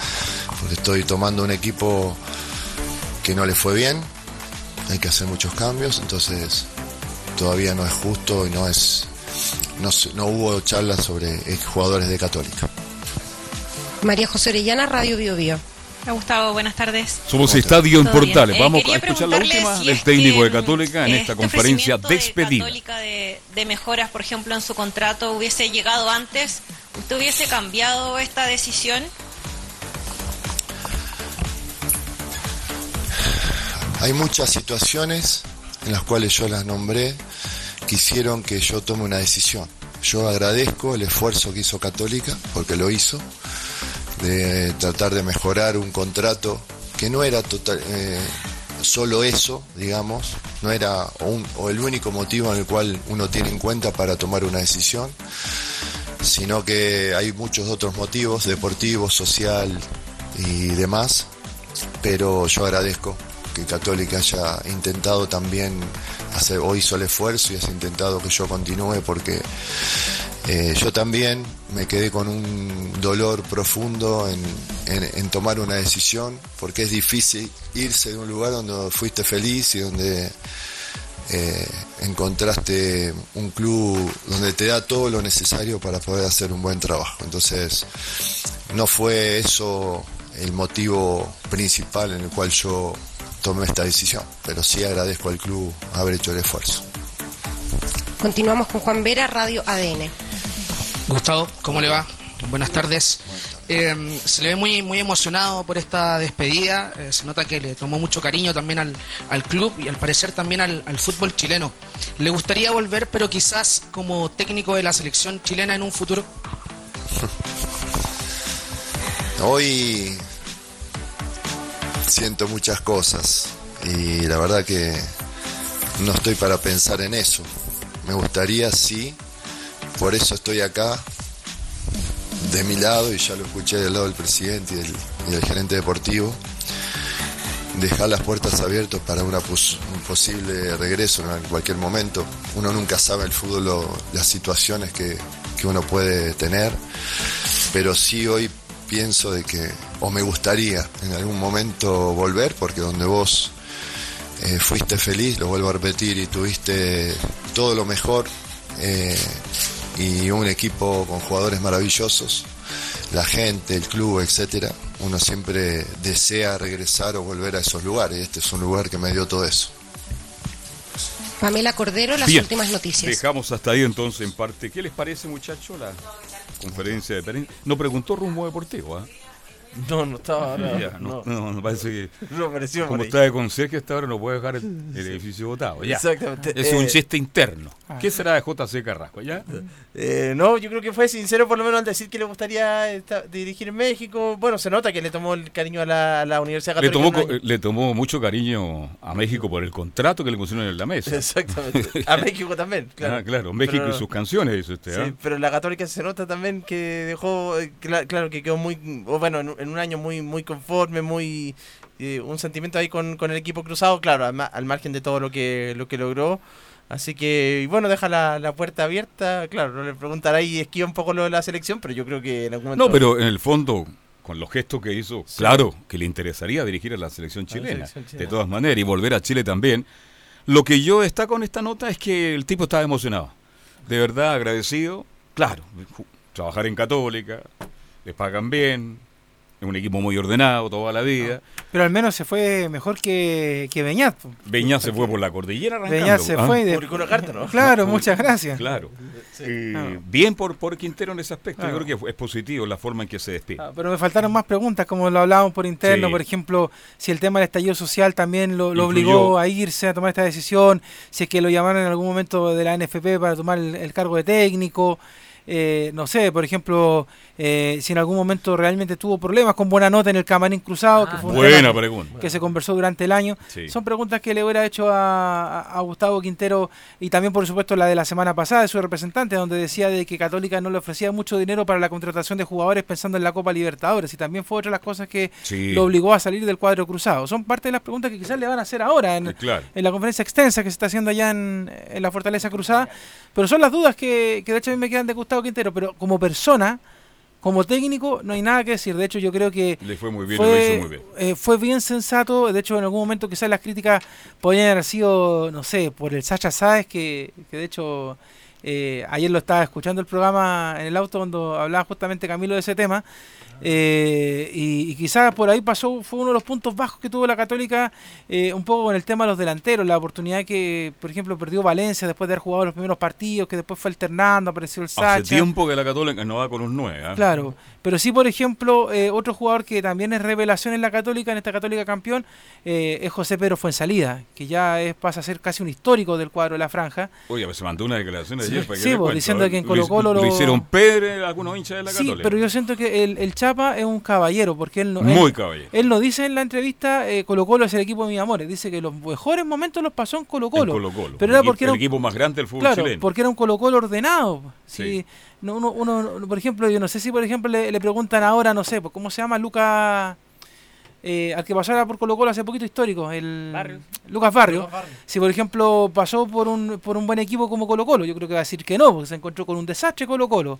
K: porque estoy tomando un equipo que no le fue bien, hay que hacer muchos cambios, entonces todavía no es justo y no es no, no hubo charlas sobre jugadores de Católica.
I: María José Orellana, Radio Bio Bio.
N: Gustavo, buenas tardes.
A: Somos Estadio en. Portales.
N: Eh,
A: Vamos
N: quería
A: a escuchar la última
N: si
A: del
N: es
A: técnico
N: que,
A: de Católica en
N: este
A: esta conferencia
N: ofrecimiento de
A: despedida.
N: Católica de, de mejoras, por ejemplo, en su contrato hubiese llegado antes, ¿usted hubiese cambiado esta decisión?
K: Hay muchas situaciones en las cuales yo las nombré que hicieron que yo tome una decisión. Yo agradezco el esfuerzo que hizo Católica, porque lo hizo, de tratar de mejorar un contrato que no era total, eh, solo eso, digamos, no era un- o el único motivo en el cual uno tiene en cuenta para tomar una decisión, sino que hay muchos otros motivos, deportivos, social y demás, pero yo agradezco que Católica haya intentado también hacer, o hizo el esfuerzo y haya intentado que yo continúe porque eh, yo también me quedé con un dolor profundo en tomar una decisión porque es difícil irse de un lugar donde fuiste feliz y donde eh, encontraste un club donde te da todo lo necesario para poder hacer un buen trabajo. Entonces, no fue eso el motivo principal en el cual yo tomé esta decisión, pero sí agradezco al club haber hecho el esfuerzo.
I: Continuamos con Juan Vera, Radio ADN.
O: Gustavo, ¿cómo le va? Buenas tardes. Eh, se le ve muy, muy emocionado por esta despedida. Eh, se nota que le tomó mucho cariño también al, al club y al parecer también al, al fútbol chileno. ¿Le gustaría volver, pero quizás como técnico de la selección chilena en un futuro? [laughs]
K: Hoy siento muchas cosas y la verdad que no estoy para pensar en eso. Me gustaría, sí, por eso estoy acá, de mi lado, y ya lo escuché del lado del presidente y del, gerente deportivo, dejar las puertas abiertas para una pos- un posible regreso en cualquier momento. Uno nunca sabe el fútbol lo- las situaciones que, que uno puede tener, pero sí hoy pienso de que, o me gustaría en algún momento volver, porque donde vos eh, fuiste feliz, lo vuelvo a repetir, y tuviste todo lo mejor eh, y un equipo con jugadores maravillosos, la gente, el club, etcétera, uno siempre desea regresar o volver a esos lugares. y Este es un lugar que me dio todo eso.
I: Pamela Cordero, las
A: Bien,
I: últimas noticias.
A: Dejamos hasta ahí entonces en parte. ¿Qué les parece, muchachos, la conferencia de prensa? No preguntó rumbo deportivo, ¿ah? [laughs]
G: No, no estaba. No,
A: Ya, no,
G: no.
A: no, parece que. [laughs]
G: No apareció
A: como está de conserje hasta ahora no puede dejar el, el edificio votado. Ya.
G: Exactamente.
A: Es un
G: Eh,
A: chiste interno.
G: ah.
A: ¿Qué será de JC Carrasco? ¿Ya?
G: Eh, no, yo creo que fue sincero por lo menos al decir que le gustaría esta- dirigir en México. Bueno, se nota que le tomó el cariño a la, a la Universidad
A: Le
G: Católica.
A: tomó,
G: un
A: co- le tomó mucho cariño a México por el contrato que le pusieron en la mesa.
G: Exactamente. A México también, [laughs] claro.
A: Ah, claro, México
G: Pero-
A: y sus canciones, dice usted. ¿ah?
G: Sí, pero la Católica se nota también que dejó, eh, cla- claro, que quedó muy, o bueno, en, un- en un año muy muy conforme, muy eh, un sentimiento ahí con, con el equipo cruzado, claro, al, ma- al margen de todo lo que lo que logró. Así que, y bueno, deja la, la puerta abierta, claro, no le preguntará y esquiva un poco lo de la selección, pero yo creo que en algún momento...
A: No, pero en el fondo, con los gestos que hizo, claro, que le interesaría dirigir a la selección
G: A la
A: chilena,
G: selección chilena.
A: de todas maneras, y volver a Chile también. Lo que yo destaco en esta nota es que el tipo estaba emocionado, de verdad agradecido. Claro, trabajar en Católica, les pagan bien, es un equipo muy ordenado toda la vida.
B: Pero al menos se fue mejor que, que Beñat.
A: Beñat se fue por la cordillera arrancando.
B: Beñat se
A: ¿ah?
B: fue de-
G: Publicó una carta, ¿no?
B: Claro, muchas gracias.
A: Claro.
G: Sí.
A: Eh,
B: Ah.
A: Bien por, por Quintero en ese aspecto.
B: Claro.
A: Yo creo que es positivo la forma en que se despide.
B: Ah, Pero me faltaron más preguntas, como lo hablábamos por interno,
A: Sí.
B: por ejemplo, si el tema del estallido social también lo, obligó a irse a tomar esta decisión, si es que lo llamaron en algún momento de la NFP para tomar el, el cargo de técnico, eh, no sé, por ejemplo, eh, si en algún momento realmente tuvo problemas con buena nota en el camarín cruzado, que fue un
A: buena pregunta.
B: que se conversó durante el año.
A: Sí.
B: Son preguntas que le hubiera hecho a, a- a Gustavo Quintero y también, por supuesto, la de la semana pasada de su representante, donde decía de que Católica no le ofrecía mucho dinero para la contratación de jugadores pensando en la Copa Libertadores y también fue otra de las cosas que
A: Sí.
B: lo obligó a salir del cuadro cruzado. Son parte de las preguntas que quizás le van a hacer ahora en,
A: Claro.
B: en la conferencia extensa que se está haciendo allá en, en la Fortaleza Cruzada. Pero son las dudas que, que de hecho a mí me quedan de Gustavo Quintero. Pero como persona, como técnico, no hay nada que decir. De hecho, yo creo que
A: Le fue muy bien,
B: fue,
A: lo hizo muy bien.
B: eh, fue bien sensato. De hecho, en algún momento quizás las críticas podían haber sido, no sé, por el Sacha Sáez, que, que de hecho eh, ayer lo estaba escuchando el programa en el auto cuando hablaba justamente Camilo de ese tema. Eh, y, y quizás por ahí pasó, fue uno de los puntos bajos que tuvo la Católica, eh, un poco con el tema de los delanteros, la oportunidad que, por ejemplo, perdió Valencia después de haber jugado los primeros partidos, que después fue alternando, apareció el Sacha.
A: Hace tiempo que la Católica no va con un 9. ¿ah?
B: Claro, pero sí, por ejemplo, eh, otro jugador que también es revelación en la Católica, en esta Católica campeón, eh, es José Pedro Fuensalida, que ya es, pasa a ser casi un histórico del cuadro de la franja.
A: Oye, pues se mandó una declaración
B: Sí,
A: ayer para que
B: sí, pues,
A: cuento,
B: diciendo que en
A: Lo hizo-
B: Colo-Colo
A: lo
B: lo-
A: hicieron Pedre, algunos hinchas de la
B: Sí,
A: Católica.
B: pero yo siento que el, el Chapa es un caballero, porque él no...
A: Muy
B: él-
A: caballero.
B: Él no dice en la entrevista eh, Colo Colo es el equipo de mi amores, dice que los mejores momentos los pasó en Colo Colo.
A: En Colo-Colo,
B: Pero
A: el
B: era porque era
A: el
B: un-
A: equipo más grande del fútbol
B: claro,
A: chileno.
B: porque era un Colo Colo ordenado.
A: Sí.
B: Sí. No, uno, uno, por ejemplo, yo no sé si por ejemplo le, preguntan ahora, no sé, pues, ¿cómo se llama Lucas? Eh, al que pasó ahora por Colo Colo hace poquito histórico, el Lucas Barrio. Si por ejemplo pasó por un, por un buen equipo como Colo Colo, yo creo que va a decir que no, porque se encontró con un desastre Colo Colo.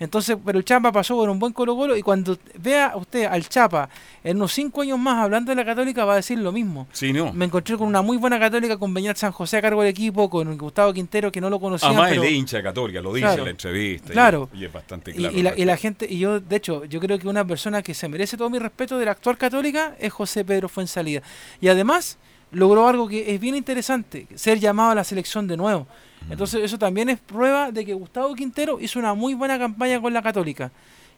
B: Entonces, pero el Chapa pasó por un buen Colo Colo y cuando vea usted al Chapa en unos cinco años más hablando de la Católica va a decir lo mismo.
A: Sí, no.
B: Me encontré con una muy buena Católica, con Beñat San José a cargo del equipo, con Gustavo Quintero que no lo conocía.
A: Además,
B: pero...
A: el hincha Católica, lo dice
B: Claro.
A: en la entrevista. y-
B: Claro.
A: Y, es bastante
B: Y-
A: claro.
B: y, la, y la gente, y yo, de hecho, yo creo que una persona que se merece todo mi respeto de la actual católica es José Pedro Fuensalida. Y además logró algo que es bien interesante, ser llamado a la selección de nuevo. Entonces eso también es prueba de que Gustavo Quintero hizo una muy buena campaña con la católica.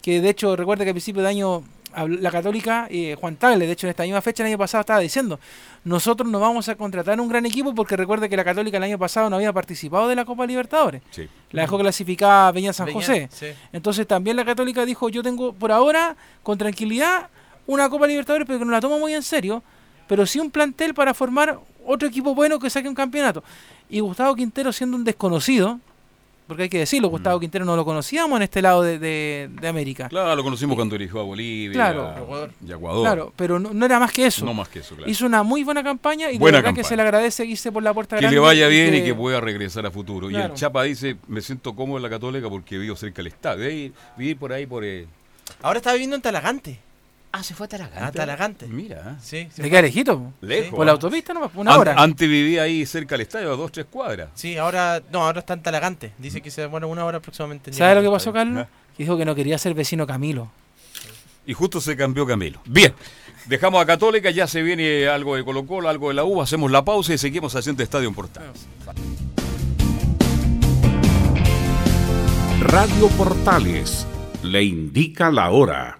B: Que de hecho, recuerda que a principio de año la católica, eh, Juan Tagle, de hecho en esta misma fecha el año pasado estaba diciendo, nosotros no vamos a contratar un gran equipo porque recuerde que la católica el año pasado no había participado de la Copa Libertadores.
A: Sí.
B: La dejó clasificada Peña San
G: Peña,
B: José.
G: sí.
B: Entonces también la Católica dijo, yo tengo por ahora, con tranquilidad, una Copa Libertadores, pero que no la tomo muy en serio, pero sí un plantel para formar otro equipo bueno que saque un campeonato. Y Gustavo Quintero siendo un desconocido, porque hay que decirlo, Gustavo Quintero no lo conocíamos en este lado de, de- de América.
A: Claro, lo conocimos cuando dirigió a Bolivia
B: Claro.
A: y a Ecuador.
B: Claro, pero no, no era más que eso.
A: No más que eso, claro.
B: Hizo una muy buena campaña y
A: Buena
B: de verdad que
A: campaña.
B: se le agradece irse por la puerta
A: Que
B: grande.
A: le vaya bien y
B: que-
A: que pueda regresar a futuro. Y el Chapa dice, me siento cómodo en la Católica porque vivo cerca del estadio. Vivir por ahí, por... eh,
G: Ahora está viviendo en Talagante.
A: Ah, se fue a Talagante.
G: A Talagante.
A: Mira.
G: Sí. se
B: ¿De qué lejito?
A: Lejos,
B: Por la
A: ¿ah?
B: autopista nomás, una
A: An-
B: hora.
A: Antes vivía ahí cerca del estadio, a dos, tres cuadras.
G: Sí, ahora, no, ahora está en Talagante. Dice que se demora una hora aproximadamente. en
B: ¿Sabes lo que pasó. Carlos? Que dijo que no quería ser vecino Camilo.
A: Y justo se cambió Camilo. Bien, dejamos a Católica, ya se viene algo de Colo Colo, algo de la U, hacemos la pausa y seguimos haciendo Estadio en Portales.
P: Radio Portales le indica la hora.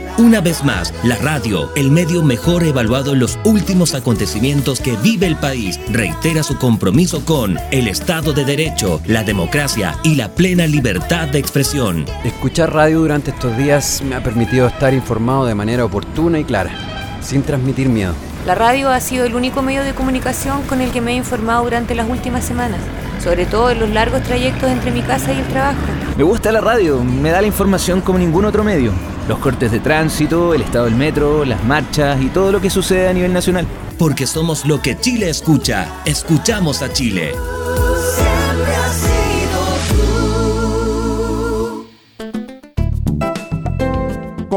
Q: Una vez más, la radio, el medio mejor evaluado en los últimos acontecimientos que vive el país, reitera su compromiso con el Estado de Derecho, la democracia y la plena libertad de expresión.
R: Escuchar radio durante estos días me ha permitido estar informado de manera oportuna y clara, sin transmitir miedo.
S: La radio ha sido el único medio de comunicación con el que me he informado durante las últimas semanas, sobre todo en los largos trayectos entre mi casa y el trabajo.
T: Me gusta la radio, me da la información como ningún otro medio. Los cortes de tránsito, el estado del metro, las marchas y todo lo que sucede a nivel nacional.
Q: Porque somos lo que Chile escucha. Escuchamos a Chile.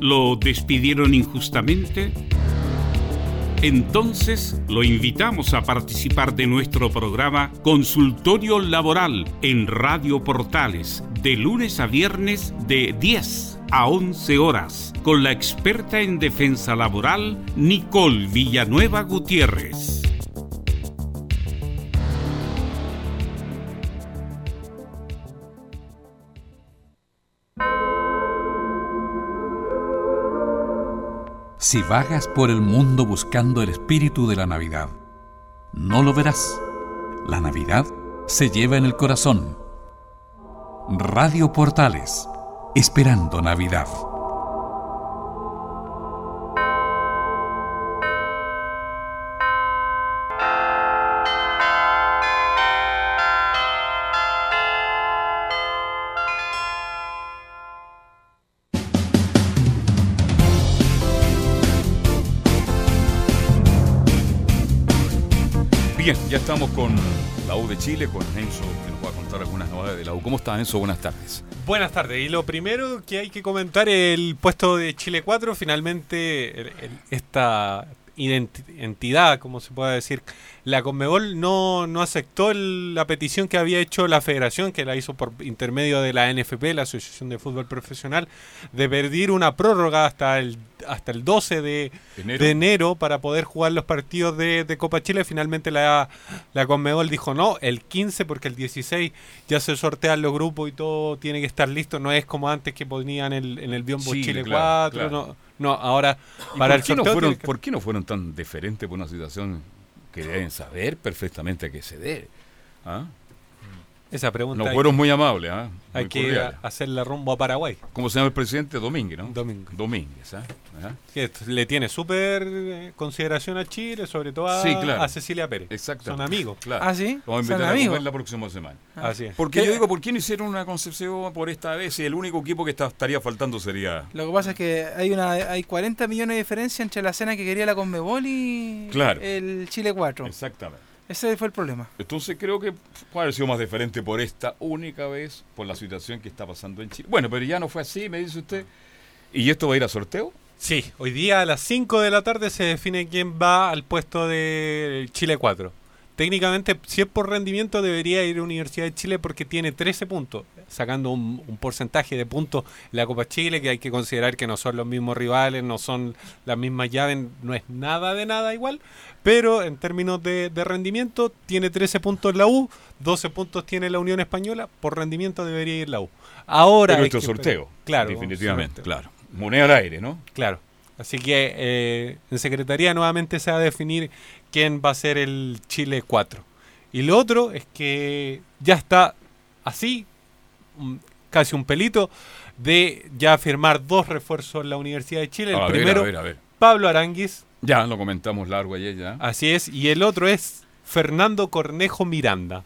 P: ¿Lo despidieron injustamente? Entonces lo invitamos a participar de nuestro programa Consultorio Laboral en Radio Portales de lunes a viernes de 10 a 11 horas con la experta en defensa laboral Nicole Villanueva Gutiérrez.
U: Si vagas por el mundo buscando el espíritu de la Navidad, no lo verás. La Navidad se lleva en el corazón. Radio Portales, esperando Navidad.
A: Bien, ya estamos con la U de Chile, con Enzo, que nos va a contar algunas novedades de la U. ¿Cómo está Enzo? Buenas tardes.
V: Buenas tardes. Y lo primero que hay que comentar es el puesto de Chile 4. Finalmente, esta entidad, como se puede decir, la Conmebol no, no aceptó el- la petición que había hecho la federación, que la hizo por intermedio de la NFP, la Asociación de Fútbol Profesional, de pedir una prórroga hasta el, hasta el 12 de
A: Enero.
V: de enero para poder jugar los partidos de, de Copa Chile. Finalmente la, la Conmebol dijo no, el 15 porque el 16 ya se sortean los grupos y todo tiene que estar listo. No es como antes que ponían el, en el Biombo
A: Sí,
V: Chile
A: claro,
V: 4.
A: claro.
V: No, no, ahora
A: ¿Y
V: para
A: por,
V: el
A: qué no fueron,
V: que-
A: ¿Por qué no fueron tan deferentes por una situación que deben saber perfectamente a qué se debe? ¿Ah?
V: Esa pregunta
A: fueron
V: que-
A: muy amables, ¿ah?
V: hay que
A: cordiales.
V: hacerla rumbo a Paraguay.
A: ¿Cómo se llama el presidente? Domínguez, ¿no?
V: Domingo.
A: Domínguez, ¿ah?
V: Que esto le tiene súper eh, consideración a Chile, sobre todo a,
A: Sí, claro.
V: a Cecilia Pérez.
A: Exacto.
V: Son amigos.
A: Claro.
B: ¿Ah, sí?
A: Vamos a
B: ¿Son
A: invitar a
B: amigos?
A: comer la próxima semana.
V: Ah. Así es.
A: Porque
B: ¿Qué?
A: yo digo, ¿por qué no hicieron una concepción por esta vez? Si el único equipo que está- estaría faltando sería...
B: Lo que pasa es que hay una hay 40 millones de diferencia entre la cena que quería la Conmebol y
A: Claro.
B: el Chile 4.
A: Exactamente.
B: Ese fue el problema.
A: Entonces creo que puede haber sido más diferente por esta única vez, por la situación que está pasando en Chile. Bueno, pero ya no fue así, me dice usted. ¿Y esto va a ir a sorteo?
V: Sí, hoy día a las 5 de la tarde se define quién va al puesto de Chile 4. Técnicamente, si es por rendimiento, debería ir a Universidad de Chile porque tiene 13 puntos, sacando un, un porcentaje de puntos en la Copa Chile, que hay que considerar que no son los mismos rivales, no son las mismas llaves, no es nada de nada igual, pero en términos de, de rendimiento, tiene 13 puntos la U, 12 puntos tiene la Unión Española, por rendimiento debería ir la U. Ahora
A: Pero
V: que-
A: sorteo.
V: claro,
A: Definitivamente, claro. Moneda al aire, ¿no?
V: Claro. Así que eh, en Secretaría nuevamente se va a definir quién va a ser el Chile 4. Y lo otro es que ya está así, un- casi un pelito, de ya firmar dos refuerzos en la Universidad de Chile. El
A: A ver,
V: primero,
A: a ver, a ver.
V: Pablo Aranguis,
A: Ya lo comentamos largo ayer ya.
V: así es, y el otro es Fernando Cornejo Miranda,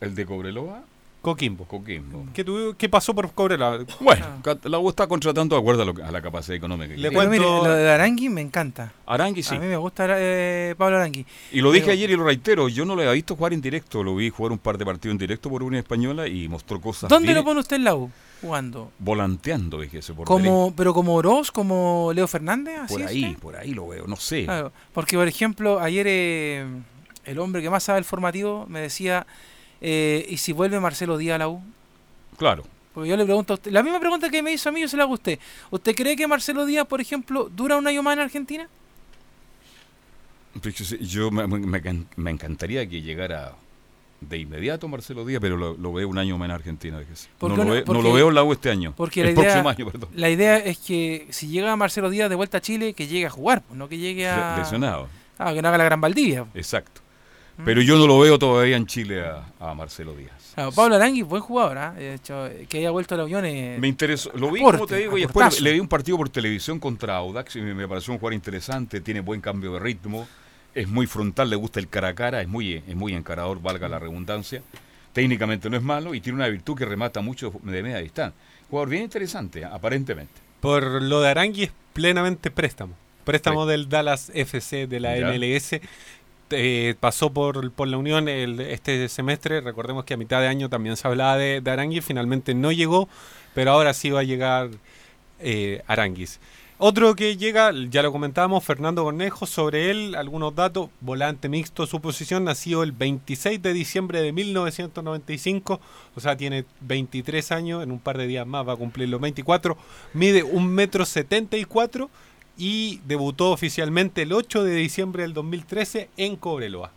A: El de Cobreloa,
V: Coquimbo.
A: Coquimbo.
V: ¿Qué, tuvo- qué pasó por Cobreloa?
A: Bueno, la U está contratando de acuerdo a, lo que- a la capacidad económica. que
V: Le.
B: Pero mire,
V: cuento-
B: lo de Arangui me encanta.
A: Arangui sí.
B: A mí me gusta eh, Pablo Arangui.
A: Y lo dije ayer y lo reitero, yo no lo había visto jugar en directo, lo vi jugar un par de partidos en directo por Unión Española y mostró cosas
B: ¿Dónde
A: bien
B: lo pone usted en la U? Jugando.
A: volanteando, fíjese, por
B: Como, pero como Oroz, como Leo Fernández, así
A: por ahí, por ahí lo veo, no sé.
B: Claro, porque por ejemplo, ayer eh, el hombre que más sabe el formativo me decía, eh, ¿y si vuelve Marcelo Díaz a la U?
A: Claro.
B: Porque yo le pregunto a usted, la misma pregunta que me hizo a mí, yo se la hago a usted. ¿Usted cree que Marcelo Díaz, por ejemplo, dura un año más en Argentina?
A: Fíjese, Yo me, me me encantaría que llegara de inmediato Marcelo Díaz, pero lo, lo veo un año más en Argentina, fíjese.
B: ¿Por
A: No lo,
B: no?
A: ve- no
B: Porque-
A: lo veo en la U este año.
B: Porque
A: el
B: la idea,
A: próximo año, perdón.
B: la idea es que si llega Marcelo Díaz de vuelta a Chile, que llegue a jugar, pues, no que llegue a...
A: Lesionado.
B: Ah, que no haga la gran Valdivia.
A: Exacto. Pero yo no lo veo todavía en Chile a, a Marcelo Díaz.
B: Claro, Pablo Arangui, buen jugador, ¿ah? De hecho, eh, que haya vuelto a la Unión. eh,
A: Me interesó, lo vi,
B: aporte,
A: como te digo, y después
B: aportazo.
A: le vi un partido por televisión contra Audax y me, me pareció un jugador interesante, tiene buen cambio de ritmo, es muy frontal, le gusta el cara a cara, es muy, es muy encarador, valga la redundancia. Técnicamente no es malo y tiene una virtud que remata mucho de media distancia. Jugador bien interesante, aparentemente.
V: Por lo de Arangui es plenamente préstamo. Préstamo del Dallas FC de la
A: Ya.
V: MLS. Pasó por, por la Unión este semestre. Recordemos que a mitad de año también se hablaba de, de. Finalmente no llegó, pero ahora sí va a llegar eh. Otro que llega, ya lo comentábamos, Fernando Cornejo, sobre él algunos datos, volante mixto, su posición nació el 26 de diciembre de 1995, o sea, tiene 23 años, en un par de días más va a cumplir los 24, mide 1 metro 74 y debutó oficialmente el 8 de diciembre del 2013 en Cobreloa.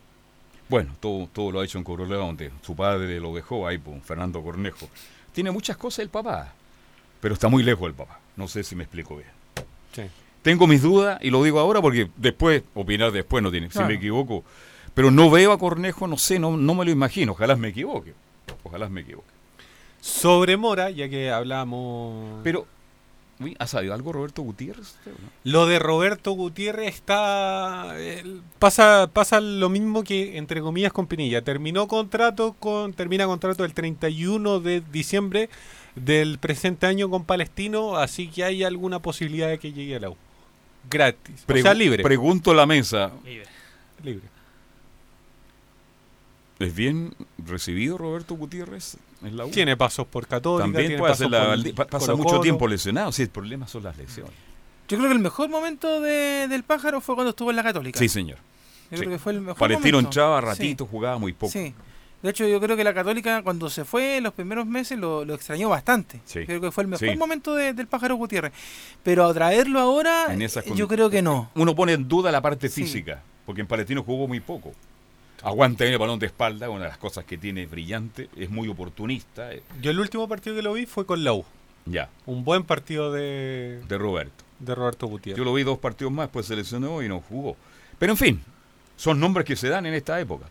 A: Bueno, todo, todo lo ha hecho en Cobreloa, donde su padre lo dejó ahí, pues, Fernando Cornejo. Tiene muchas cosas el papá, pero está muy lejos el papá. No sé si me explico bien.
V: Sí.
A: Tengo mis dudas y lo digo ahora porque después, opinar después no tiene. Si me equivoco. Pero no veo a Cornejo, no sé, no, no me lo imagino. Ojalá me equivoque. Ojalá me equivoque.
V: Sobre Mora, ya que hablamos...
A: Pero, uy, ¿ha sabido algo Roberto Gutiérrez? usted, o no?
V: Lo de Roberto Gutiérrez está. el- pasa, pasa lo mismo que, entre comillas, con Pinilla. Terminó contrato con. Termina contrato el 31 de diciembre del presente año con Palestino, así que hay alguna posibilidad de que llegue a la U. Gratis. o sea,
A: Pregu-
V: libre.
A: Pregunto a la mesa.
V: Libre.
A: ¿Es bien recibido Roberto Gutiérrez en la U?
V: Tiene pasos por Católica.
A: También
V: tiene
A: puede
V: pasos
A: hacer la-
V: por
A: pasa mucho tiempo lesionado. Sí, el problema son las lesiones.
B: Yo creo que el mejor momento de- del pájaro fue cuando estuvo en la Católica.
A: Sí, señor.
B: Yo
A: Sí.
B: creo que fue el mejor
A: Palestino
B: momento.
A: entraba
B: Sí.
A: ratito, jugaba muy poco.
B: Sí. De hecho, yo creo que la Católica, cuando se fue los primeros meses, lo, lo extrañó bastante.
A: Sí.
B: Creo que fue el mejor
A: Sí.
B: momento de- del pájaro Gutiérrez. Pero a traerlo ahora,
A: En
B: yo creo que no.
A: Uno pone en duda la parte
B: Sí.
A: física, porque en Palestino jugó muy poco. Aguanta bien el balón de espalda, una de las cosas que tiene brillante, es muy oportunista.
V: Yo el último partido que lo vi fue con la U.
A: Ya,
V: Un buen partido de,
A: de Roberto.
V: de Roberto Gutiérrez.
A: Yo lo vi dos partidos más, pues se lesionó y no jugó. Pero en fin, son nombres que se dan en esta época.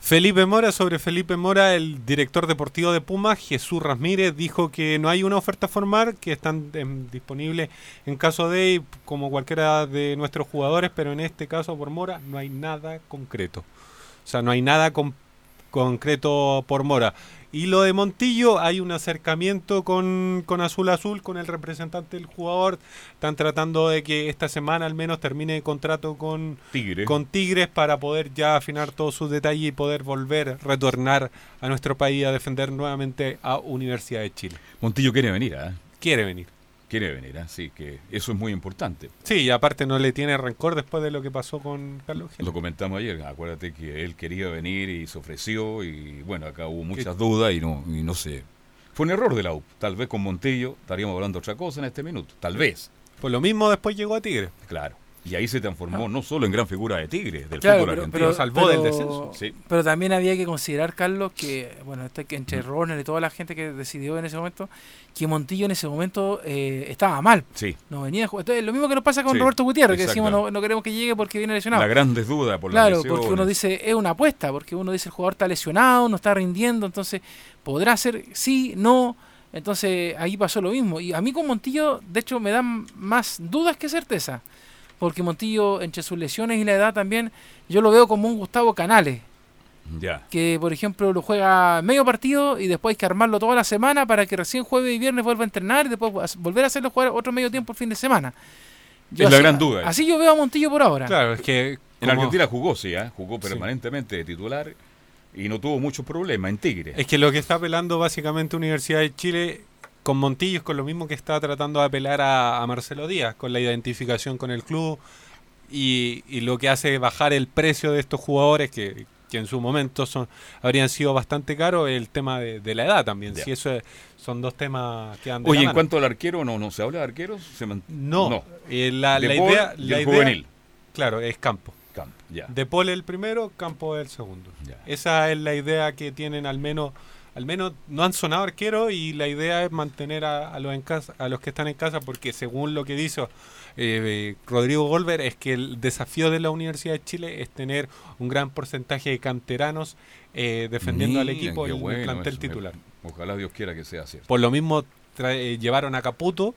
V: Felipe Mora, sobre Felipe Mora, el director deportivo de Pumas, Jesús Ramírez, dijo que no hay una oferta formal, que están disponibles en caso de, como cualquiera de nuestros jugadores, pero en este caso por Mora no hay nada concreto. O sea, no hay nada con- concreto por Mora. Y lo de Montillo, hay un acercamiento con, con Azul Azul, con el representante del jugador. Están tratando de que esta semana al menos termine el contrato con,
A: Tigre.
V: con Tigres para poder ya afinar todos sus detalles y poder volver, retornar a nuestro país a defender nuevamente a Universidad de Chile.
A: Montillo quiere venir, ¿ah?
V: Quiere venir.
A: Quiere venir, así que eso es muy importante.
V: Sí, y aparte no le tiene rencor después de lo que pasó con Carlos Gil.
A: Lo comentamos ayer, acuérdate que él quería venir y se ofreció y bueno, acá hubo muchas dudas y no, y no sé. Fue un error de la U. Tal vez con Montillo estaríamos hablando otra cosa en este minuto. Tal vez.
V: Por lo mismo después llegó a Tigre.
A: Claro. Y ahí se transformó no solo en gran figura de Tigre, del
B: Claro,
A: fútbol
B: pero,
A: argentino.
B: pero-
V: salvó del descenso.
A: Sí.
B: pero también había que considerar, Carlos, que, bueno, este, entre Ronald y toda la gente que decidió en ese momento, que Montillo en ese momento eh, estaba mal.
A: Sí.
B: No venía a jugar. Entonces, lo mismo que nos pasa con
A: Sí,
B: Roberto Gutiérrez, que decimos no, no queremos que llegue porque viene lesionado.
A: La gran duda por
B: Claro,
A: las
B: porque uno dice, es una apuesta, porque uno dice el jugador está lesionado, no está rindiendo, entonces podrá ser sí, no. Entonces ahí pasó lo mismo. Y a mí con Montillo, de hecho, me dan más dudas que certeza. Porque Montillo, entre sus lesiones y la edad también, yo lo veo como un Gustavo Canales.
A: Ya.
B: Que, por ejemplo, lo juega medio partido y después hay que armarlo toda la semana para que recién jueves y viernes vuelva a entrenar y después volver a hacerlo jugar otro medio tiempo el fin de semana.
A: Es la gran duda, eh.
B: Así yo veo a Montillo por ahora.
V: Claro, es que...
A: En
V: como-
A: Argentina jugó, sí, ¿ah? jugó
V: Sí.
A: permanentemente de titular y no tuvo muchos problemas en Tigre.
V: Es que lo que está apelando básicamente Universidad de Chile con Montillo es con lo mismo que está tratando de apelar a, a Marcelo Díaz, con la identificación con el club y, y lo que hace bajar el precio de estos jugadores que, que en su momento son habrían sido bastante caros, el tema de, de la edad también.
A: Ya.
V: Si eso es- son dos temas que han
A: Oye, en cuanto al arquero, no, no se habla de arqueros. Se man-
V: No, eh, la,
A: De
V: la
A: Paul
V: idea, la
A: el
V: idea-
A: juvenil.
V: claro, es campo.
A: Campo, ya.
V: De Paul el primero, Campo el segundo.
A: Ya.
V: Esa es la idea que tienen al menos al menos no han sonado arqueros y la idea es mantener a, a los en casa, a los que están en casa porque según lo que dice eh, Rodrigo Golver es que el desafío de la Universidad de Chile es tener un gran porcentaje de canteranos eh, defendiendo al equipo en el
A: bueno
V: plantel
A: eso, me-
V: titular.
A: Ojalá Dios quiera que sea cierto.
V: Por lo mismo trae- eh, llevaron a Caputo,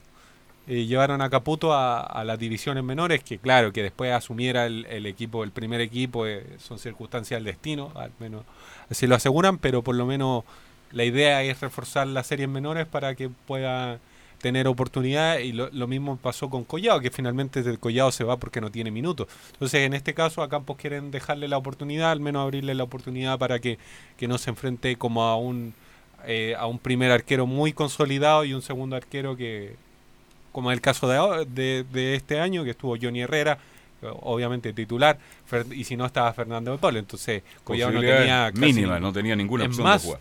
V: eh, llevaron a Caputo a, a las divisiones menores, que claro, que después asumiera el, el equipo, el primer equipo, son circunstancias del destino, al menos así lo aseguran, pero por lo menos la idea es reforzar las series menores para que pueda tener oportunidad y lo, lo mismo pasó con Collado, que finalmente el Collado se va porque no tiene minutos. Entonces, en este caso, a Campos quieren dejarle la oportunidad, al menos abrirle la oportunidad para que, que no se enfrente como a un eh, a un primer arquero muy consolidado y un segundo arquero que, como es el caso de, de, de este año, que estuvo Johnny Herrera, obviamente titular, y si no estaba Fernando de Pablo. Entonces, Collado no tenía casi-
A: mínimas, no tenía ninguna opción de
V: más,
A: jugar.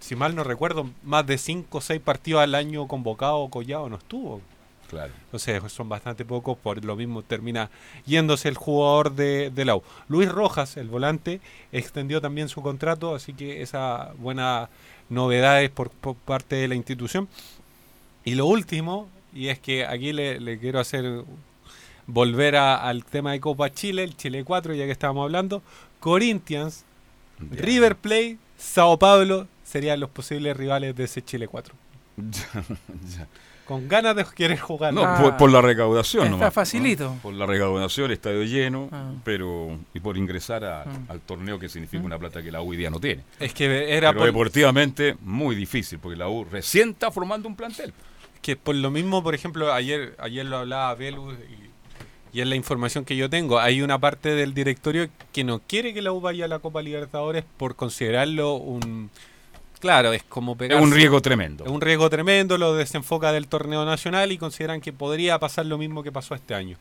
V: Si mal no recuerdo, más de 5 o 6 partidos al año convocado Collado no estuvo.
A: Claro.
V: Entonces son bastante pocos, por lo mismo termina yéndose el jugador de, de la U. Luis Rojas, el volante, extendió también su contrato, así que esa buena novedades por, por parte de la institución. Y lo último, y es que aquí le, le quiero hacer volver a- al tema de Copa Chile, el Chile 4, ya que estábamos hablando. Corinthians, River Plate, Sao Paulo serían los posibles rivales de ese Chile 4. [laughs]
A: Ya.
V: Con ganas de querer jugar.
A: No, por, por la recaudación
B: Está
A: nomás, ¿no?
B: facilito.
A: Por la recaudación, estadio lleno,
B: Ah.
A: pero y por ingresar a-
B: Ah.
A: al torneo que significa una plata que la U hoy día no tiene.
V: Es que era
A: pero
V: por-
A: deportivamente muy difícil, porque la U recién está formando un plantel.
V: que por lo mismo, por ejemplo, ayer ayer lo hablaba Velus y, y es la información que yo tengo. Hay una parte del directorio que no quiere que la U vaya a la Copa Libertadores por considerarlo un... Claro, es como pegar...
A: un riesgo tremendo.
V: Es un riesgo tremendo, lo desenfoca del torneo nacional y consideran que podría pasar lo mismo que pasó este año.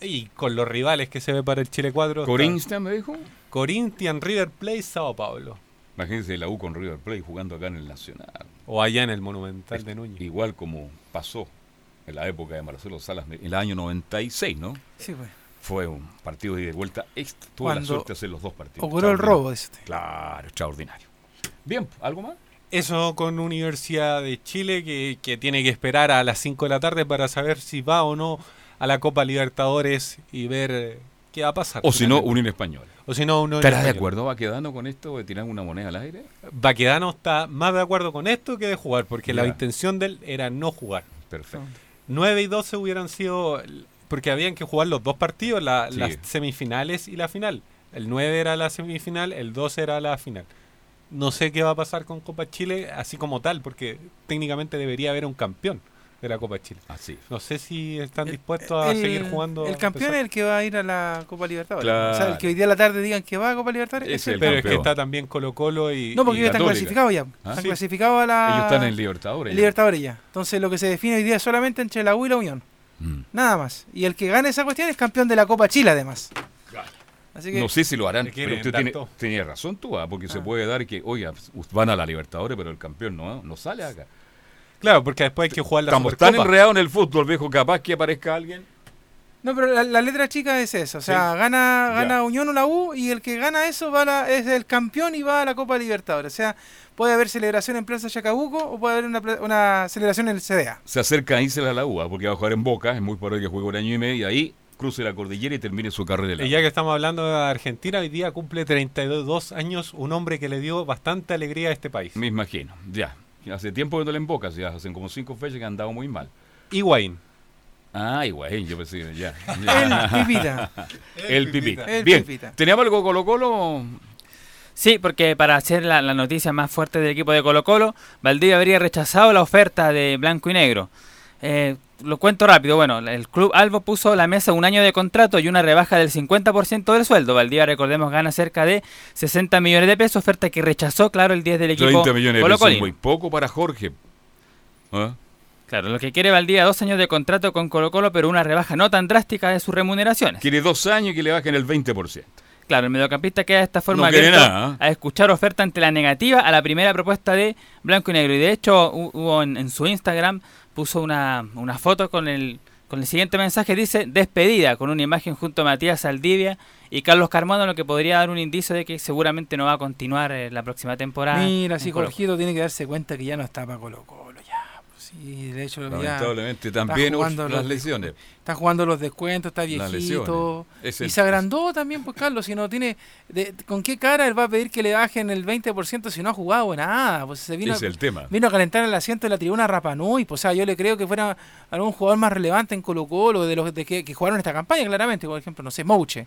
V: Y con los rivales que se ve para el Chile 4... está-
A: ¿Corinthians me dijo?
V: Corinthians, River Plate, Sao Paulo.
A: Imagínense la U con River Plate jugando acá en el Nacional.
V: O allá en el Monumental de Núñez.
A: Igual como pasó en la época de Marcelo Salas, en el año 96, ¿no?
B: Sí, pues.
A: Fue un partido de ida y vuelta. extra. Tuve la
B: Cuando
A: suerte de hacer los dos partidos.
B: ocurrió el robo, usted.
A: Claro, extraordinario. Bien, ¿algo más?
V: Eso con Universidad de Chile, que, que tiene que esperar a las 5 de la tarde para saber si va o no a la Copa Libertadores y ver eh, qué va a pasar.
A: O si no. Unión Española.
V: O si no, Unión
A: ¿Estarás de acuerdo, va quedando con esto de tirar una moneda al aire?
V: Baquedano está más de acuerdo con esto que de jugar, porque la intención de él era no jugar.
A: Perfecto.
V: 9 y 12 hubieran sido, porque habían que jugar los dos partidos, la-
A: Sí.
V: las semifinales y la final. El 9 era la semifinal, el 12 era la final. No sé qué va a pasar con Copa Chile así como tal, porque técnicamente debería haber un campeón de la Copa Chile.
A: Así.
V: No sé si están dispuestos a
B: El-
V: seguir jugando.
B: El campeón es el que va a ir a la Copa Libertadores.
V: Claro.
B: O sea, el que hoy día a la tarde digan que va a Copa Libertadores. Es
A: es el
B: el
V: Pero es que está también Colo Colo y.
B: No, porque
V: y
B: ellos están clasificados ya.
A: ¿Ah?
B: Están
A: Sí.
B: clasificados a la.
A: Ellos están en Libertadores
B: en. Libertadores ya. Entonces lo que se define hoy día es solamente entre la U y la Unión.
A: Mm.
B: Nada más. Y el que gane esa cuestión es campeón de la Copa Chile, además. Así que.
A: No sé si lo harán, pero usted tiene, tenía razón tú, ah, porque se puede dar que, oiga, van a la Libertadores, pero el campeón no, no sale acá.
V: Claro, porque después hay que jugar la
A: Estamos tan
V: Supercopa.
A: enredados en el fútbol, viejo, capaz que aparezca alguien.
B: No, pero la, la letra chica es eso. O sea, gana,
A: Ya.
B: gana Unión o la U y el que gana eso va a la- es el campeón y va a la Copa Libertadores. O sea, puede haber celebración en Plaza Chacabuco o puede haber una, una celebración en el CDA.
A: Se acerca a irse a la UA, porque va a jugar en Boca, es muy probable que juegue un año y medio, y ahí cruce la cordillera y termine su carrera
V: Y ya que estamos hablando de Argentina, hoy día cumple 32 años un hombre que le dio bastante alegría a este país.
A: Me imagino, ya. Hace tiempo que no le en Boca, ya hacen como cinco fechas que han dado muy mal.
V: Higuaín.
A: Ah, Higuaín, yo pensé ya.
B: El Pipita. [laughs]
A: El Pipita.
B: El
A: Bien,
B: Pipita.
A: ¿teníamos algo Colo Colo?
C: Sí, porque para hacer la, la noticia más fuerte del equipo de Colo Colo, Valdivia habría rechazado la oferta de Blanco y Negro. Eh, lo cuento rápido, bueno, el club Albo puso a la mesa un año de contrato y una rebaja del 50% del sueldo. Valdivia, recordemos, gana cerca de 60 millones de pesos, oferta que rechazó, claro, el 10 del equipo
A: 30 millones de pesos, muy poco para Jorge. ¿Ah?
C: Claro, lo que quiere Valdivia, dos años de contrato con Colo Colo, pero una rebaja no tan drástica de sus remuneraciones.
A: Quiere dos años y que le bajen el 20%.
C: Claro, el mediocampista queda de esta forma
A: No quiere
C: abierto
A: nada, ¿eh?
C: a escuchar oferta ante la negativa a la primera propuesta de Blanco y Negro. Y de hecho, hu- hubo en, en su Instagram, puso una, una foto con el, con el siguiente mensaje dice despedida, con una imagen junto a Matías Aldivia y Carlos Carmona, lo que podría dar un indicio de que seguramente no va a continuar eh, la próxima temporada.
B: Mira,
C: Colo-Colo.
B: Jorgito tiene que darse cuenta que ya no está para Colo sí, de hecho, ya
A: Lamentablemente
B: está
A: también
B: jugando
A: las
B: los-
A: lesiones.
B: Está jugando los descuentos, está viejito.
A: Es
B: Y
A: el-
B: se agrandó también, pues Carlos, si no tiene... de- ¿Con qué cara él va a pedir que le bajen el 20% si no ha jugado nada? Pues se vino,
A: Es el tema.
B: vino a calentar el asiento de la tribuna Rapanui. Pues, o sea, yo le creo que fuera algún jugador más relevante en Colo Colo, de los de que, que jugaron esta campaña, claramente. Por ejemplo, no sé, Mouche.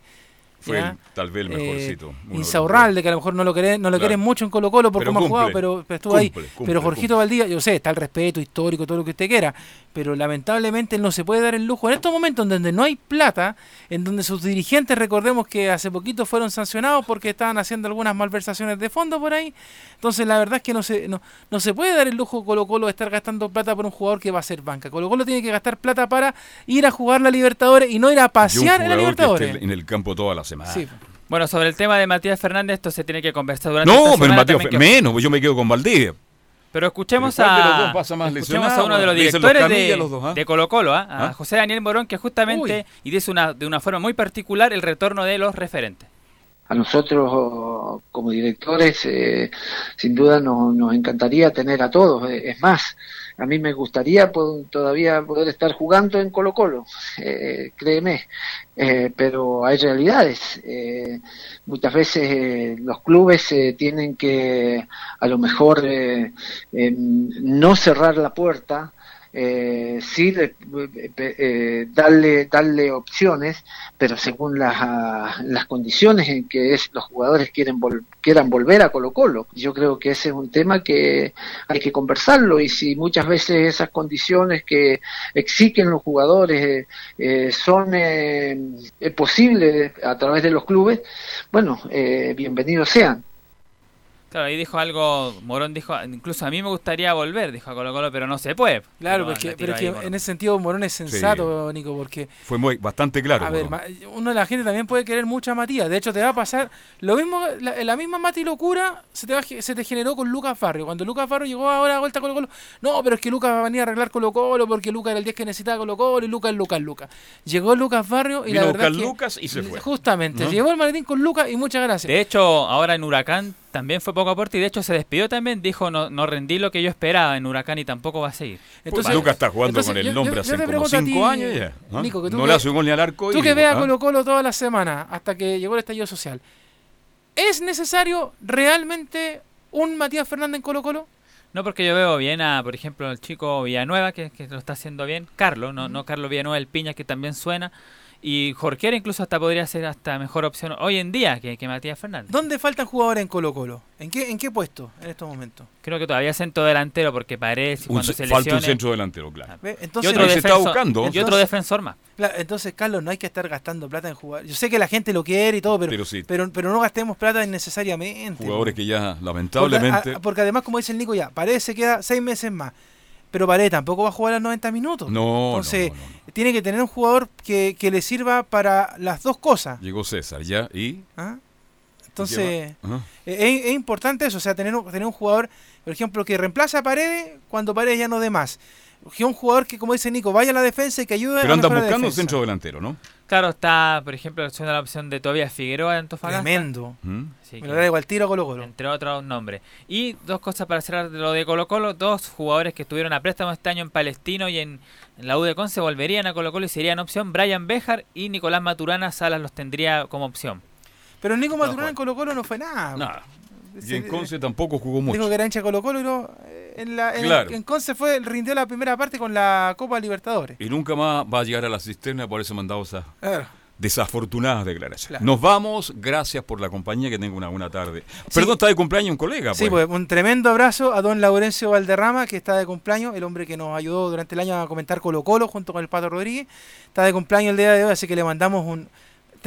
A: Fue el- tal vez el mejorcito.
B: Eh,
A: de los
B: Insaurralde, que a lo mejor no lo quieren, no lo
A: Claro.
B: mucho en Colo Colo por
A: Pero
B: cómo ha jugado,
A: cumple,
B: pero, pero estuvo ahí.
A: cumple, cumple,
B: pero Jorgito
A: cumple.
B: Valdía, yo sé, está el respeto histórico, todo lo que usted quiera, pero lamentablemente no se puede dar el lujo en estos momentos en donde no hay plata, en donde sus dirigentes, recordemos que hace poquito fueron sancionados porque estaban haciendo algunas malversaciones de fondo por ahí. Entonces la verdad es que no se, no, no se puede dar el lujo Colo Colo de estar gastando plata por un jugador que va a ser banca. Colo Colo tiene que gastar plata para ir a jugar la Libertadores y no ir a pasear en la Libertadores.
A: en el campo toda la semana.
B: Sí.
C: Bueno, sobre el tema de Matías Fernández, esto se tiene que conversar durante
A: No,
C: esta
A: pero
C: semana que-
A: menos, pues yo me quedo con Valdivia.
C: Pero escuchemos
A: Pero ¿cuál de los
C: a,
A: dos pasa más
C: escuchemos
A: lesionado?
C: a uno de los directores de,
A: los dos, ¿ah?
C: de Colo Colo, ¿ah? a
A: ¿Ah?
C: José Daniel Morón, que justamente, y dice una, de una forma muy particular, el retorno de los referentes.
W: A nosotros como directores eh, sin duda nos, nos encantaría tener a todos. Es más, a mí me gustaría todavía poder estar jugando en Colo Colo, eh, créeme, Eh, pero hay realidades. Eh, muchas veces eh, los clubes tienen que a lo mejor no cerrar la puerta, eh, sí eh, darle darle opciones pero según las, ah, las condiciones en que es, los jugadores quieren vol- quieran volver a Colo Colo. Yo creo que ese es un tema que hay que conversarlo y si muchas veces esas condiciones que exigen los jugadores eh, eh, son eh, eh, posibles a través de los clubes bueno bienvenidos sean
C: Claro, ahí dijo algo, Morón dijo, incluso a mí me gustaría volver, dijo a Colo Colo, pero no se puede.
B: Claro,
C: Pero
B: porque, pero es que en ese sentido Morón es sensato, Nico, porque
A: Fue muy, bastante claro.
B: A ver,
A: Morón.
B: ma- uno de la gente también puede querer mucho a Matías. De hecho, te va a pasar lo mismo, la, la misma Mati locura se te, va se te generó con Lucas Barrio. Cuando Lucas Barrio llegó ahora a vuelta a Colo Colo, no, pero es que Lucas va a venir a arreglar Colo Colo porque Lucas era el 10 que necesitaba Colo Colo y Lucas, Lucas, Lucas. Llegó Lucas Barrio y
A: Vino
B: la verdad
A: buscar
B: es que-
A: Lucas y se fue.
B: Justamente,
A: ¿No?
B: llegó el maletín con Lucas y muchas gracias.
C: De hecho, ahora en Huracán también fue poco aporte y de hecho se despidió también, dijo no, no rendí lo que yo esperaba en Huracán y tampoco va a seguir.
A: Pues Lucas está jugando
B: entonces,
A: con el nombre
B: yo-
A: hace
B: yo
A: como cinco
B: ti,
A: años ya. ¿ah?
B: Nico, que tú
A: no
B: que-
A: le hace un gol ni al arco.
B: Tú
A: iris,
B: que veas
A: ¿ah?
B: Colo Colo toda la semana hasta que llegó el estallido social. ¿Es necesario realmente un Matías Fernández en Colo Colo?
C: No, porque yo veo bien a, por ejemplo, el chico Villanueva, que, que lo está haciendo bien. Carlos, no, no Carlos Villanueva, el Piña, que también suena. Y Jorquera incluso hasta podría ser hasta mejor opción hoy en día que, que Matías Fernández.
B: ¿Dónde faltan jugadores en Colo Colo? ¿En qué, ¿En qué puesto en estos momentos?
C: Creo que todavía centro delantero porque parece cuando se
A: falta un
C: lesione-
A: centro delantero, claro.
C: Y otro,
A: se está
C: defensor,
A: buscando.
C: y otro defensor más.
B: Claro, entonces, Carlos, no hay que estar gastando plata en jugar. Yo sé que la gente lo quiere y todo, pero,
A: Pero sí.
B: pero, pero no gastemos plata innecesariamente.
A: Jugadores que ya,
B: Porque,
A: lamentablemente.
B: a- porque además, como dice el Nico, ya, Paredes se queda seis meses más. Pero Paredes tampoco va a jugar a los 90 minutos.
A: No,
B: Entonces,
A: no, no,
B: tiene que tener un jugador que, que le sirva para las dos cosas.
A: Llegó César ya y.
B: ¿ah? Entonces,
A: Lleva- Ajá.
B: es, es importante eso, o sea, tener un, tener un jugador, por ejemplo, que reemplace a Paredes cuando Paredes ya no dé más. Que un jugador que, como dice Nico, vaya a la defensa y que ayude
A: Pero
B: a
A: andan
B: mejorar la
A: buscando un centro delantero, ¿no?
C: Claro, está, por ejemplo, la opción, la opción de Tobias Figueroa de Antofagasta.
B: Tremendo.
A: ¿Mm?
B: Me lo da igual tiro Colo Colo.
C: Entre otros nombres. Y dos cosas para cerrar de lo de Colo Colo. Dos jugadores que estuvieron a préstamo este año en Palestino y en, en la U de Conce volverían a Colo Colo y serían opción. Brian Bejar y Nicolás Maturana Salas los tendría como opción.
B: Pero Nico
C: No
B: Maturana en Colo Colo no fue nada.
A: Nada.
B: Ese-
A: Y en Conce tampoco jugó mucho.
B: Dijo que era hincha Colo Colo y no, eh, en, la, en,
A: Claro.
B: en Conce fue, rindió la primera parte con la Copa Libertadores.
A: Y nunca más va a llegar a la cisterna por eso mandado esas
B: Claro.
A: desafortunadas declaraciones.
B: Claro.
A: Nos vamos, gracias por la compañía, que tenga una buena tarde. Perdón, está de cumpleaños un colega.
B: Sí,
A: pues.
B: pues un tremendo abrazo a don Laurencio Valderrama, que está de cumpleaños, el hombre que nos ayudó durante el año a comentar Colo Colo junto con el Pato Rodríguez. Está de cumpleaños el día de hoy, así que le mandamos un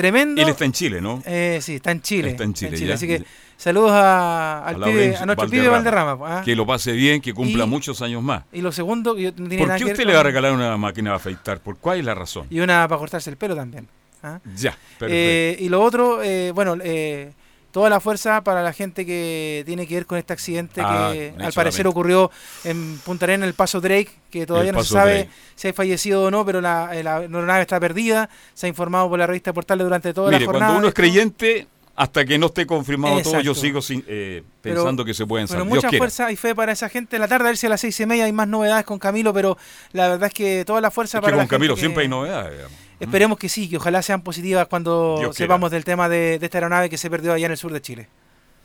B: tremendo...
A: Él está en Chile, ¿no?
B: Eh, sí, está en Chile.
A: Está en Chile, ya.
B: Así que saludos a, al
A: A
B: pibe- a nuestro pibe Valderrama. pues, ¿ah?
A: Que lo pase bien, que cumpla
B: Y-
A: muchos años más.
B: Y lo segundo, yo- no
A: ¿Por qué
B: ver
A: usted le va a regalar una máquina de afeitar? ¿Por cuál es la razón?
B: Y una para cortarse el pelo también. ¿ah?
A: Ya, perfecto.
B: Eh, y lo otro, eh, bueno, eh, toda la fuerza para la gente que tiene que ver con este accidente
A: Ah,
B: que al parecer ocurrió en Punta Arenas, en el paso Drake, que todavía
A: El
B: no se sabe
A: Drake.
B: si hay fallecido o no, pero la, eh, la aeronave está perdida. Se ha informado por la revista Portales durante toda
A: Mire,
B: la jornada.
A: cuando uno es creyente, hasta que no esté confirmado todo, yo sigo sin- eh,
B: Pero-
A: pensando que se pueden
B: Pero.
A: Dios
B: mucha
A: quiera.
B: fuerza y fe para esa gente. En la tarde, a ver si a las seis y media hay más novedades con Camilo, pero la verdad es que toda la fuerza
A: Es que
B: para
A: con
B: la gente
A: Camilo
B: que-
A: siempre hay novedades. digamos.
B: Esperemos que sí, que ojalá sean positivas cuando
A: Dios quiera.
B: sepamos del tema de, de esta aeronave que se perdió allá en el sur de Chile.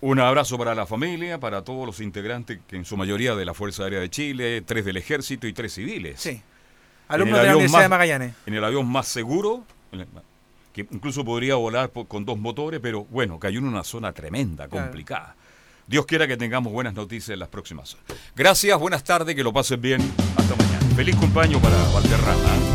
A: Un abrazo para la familia, para todos los integrantes, que en su mayoría de la Fuerza Aérea de Chile, tres del Ejército y tres civiles.
B: Sí. Alumnos de la Universidad de Magallanes.
A: En el avión más seguro, que incluso podría volar con dos motores, pero bueno, cayó en una zona tremenda,
B: Claro.
A: complicada. Dios quiera que tengamos buenas noticias en las próximas horas. Gracias, buenas tardes, que lo pasen bien. Hasta mañana. Feliz cumpleaños para Valderrama.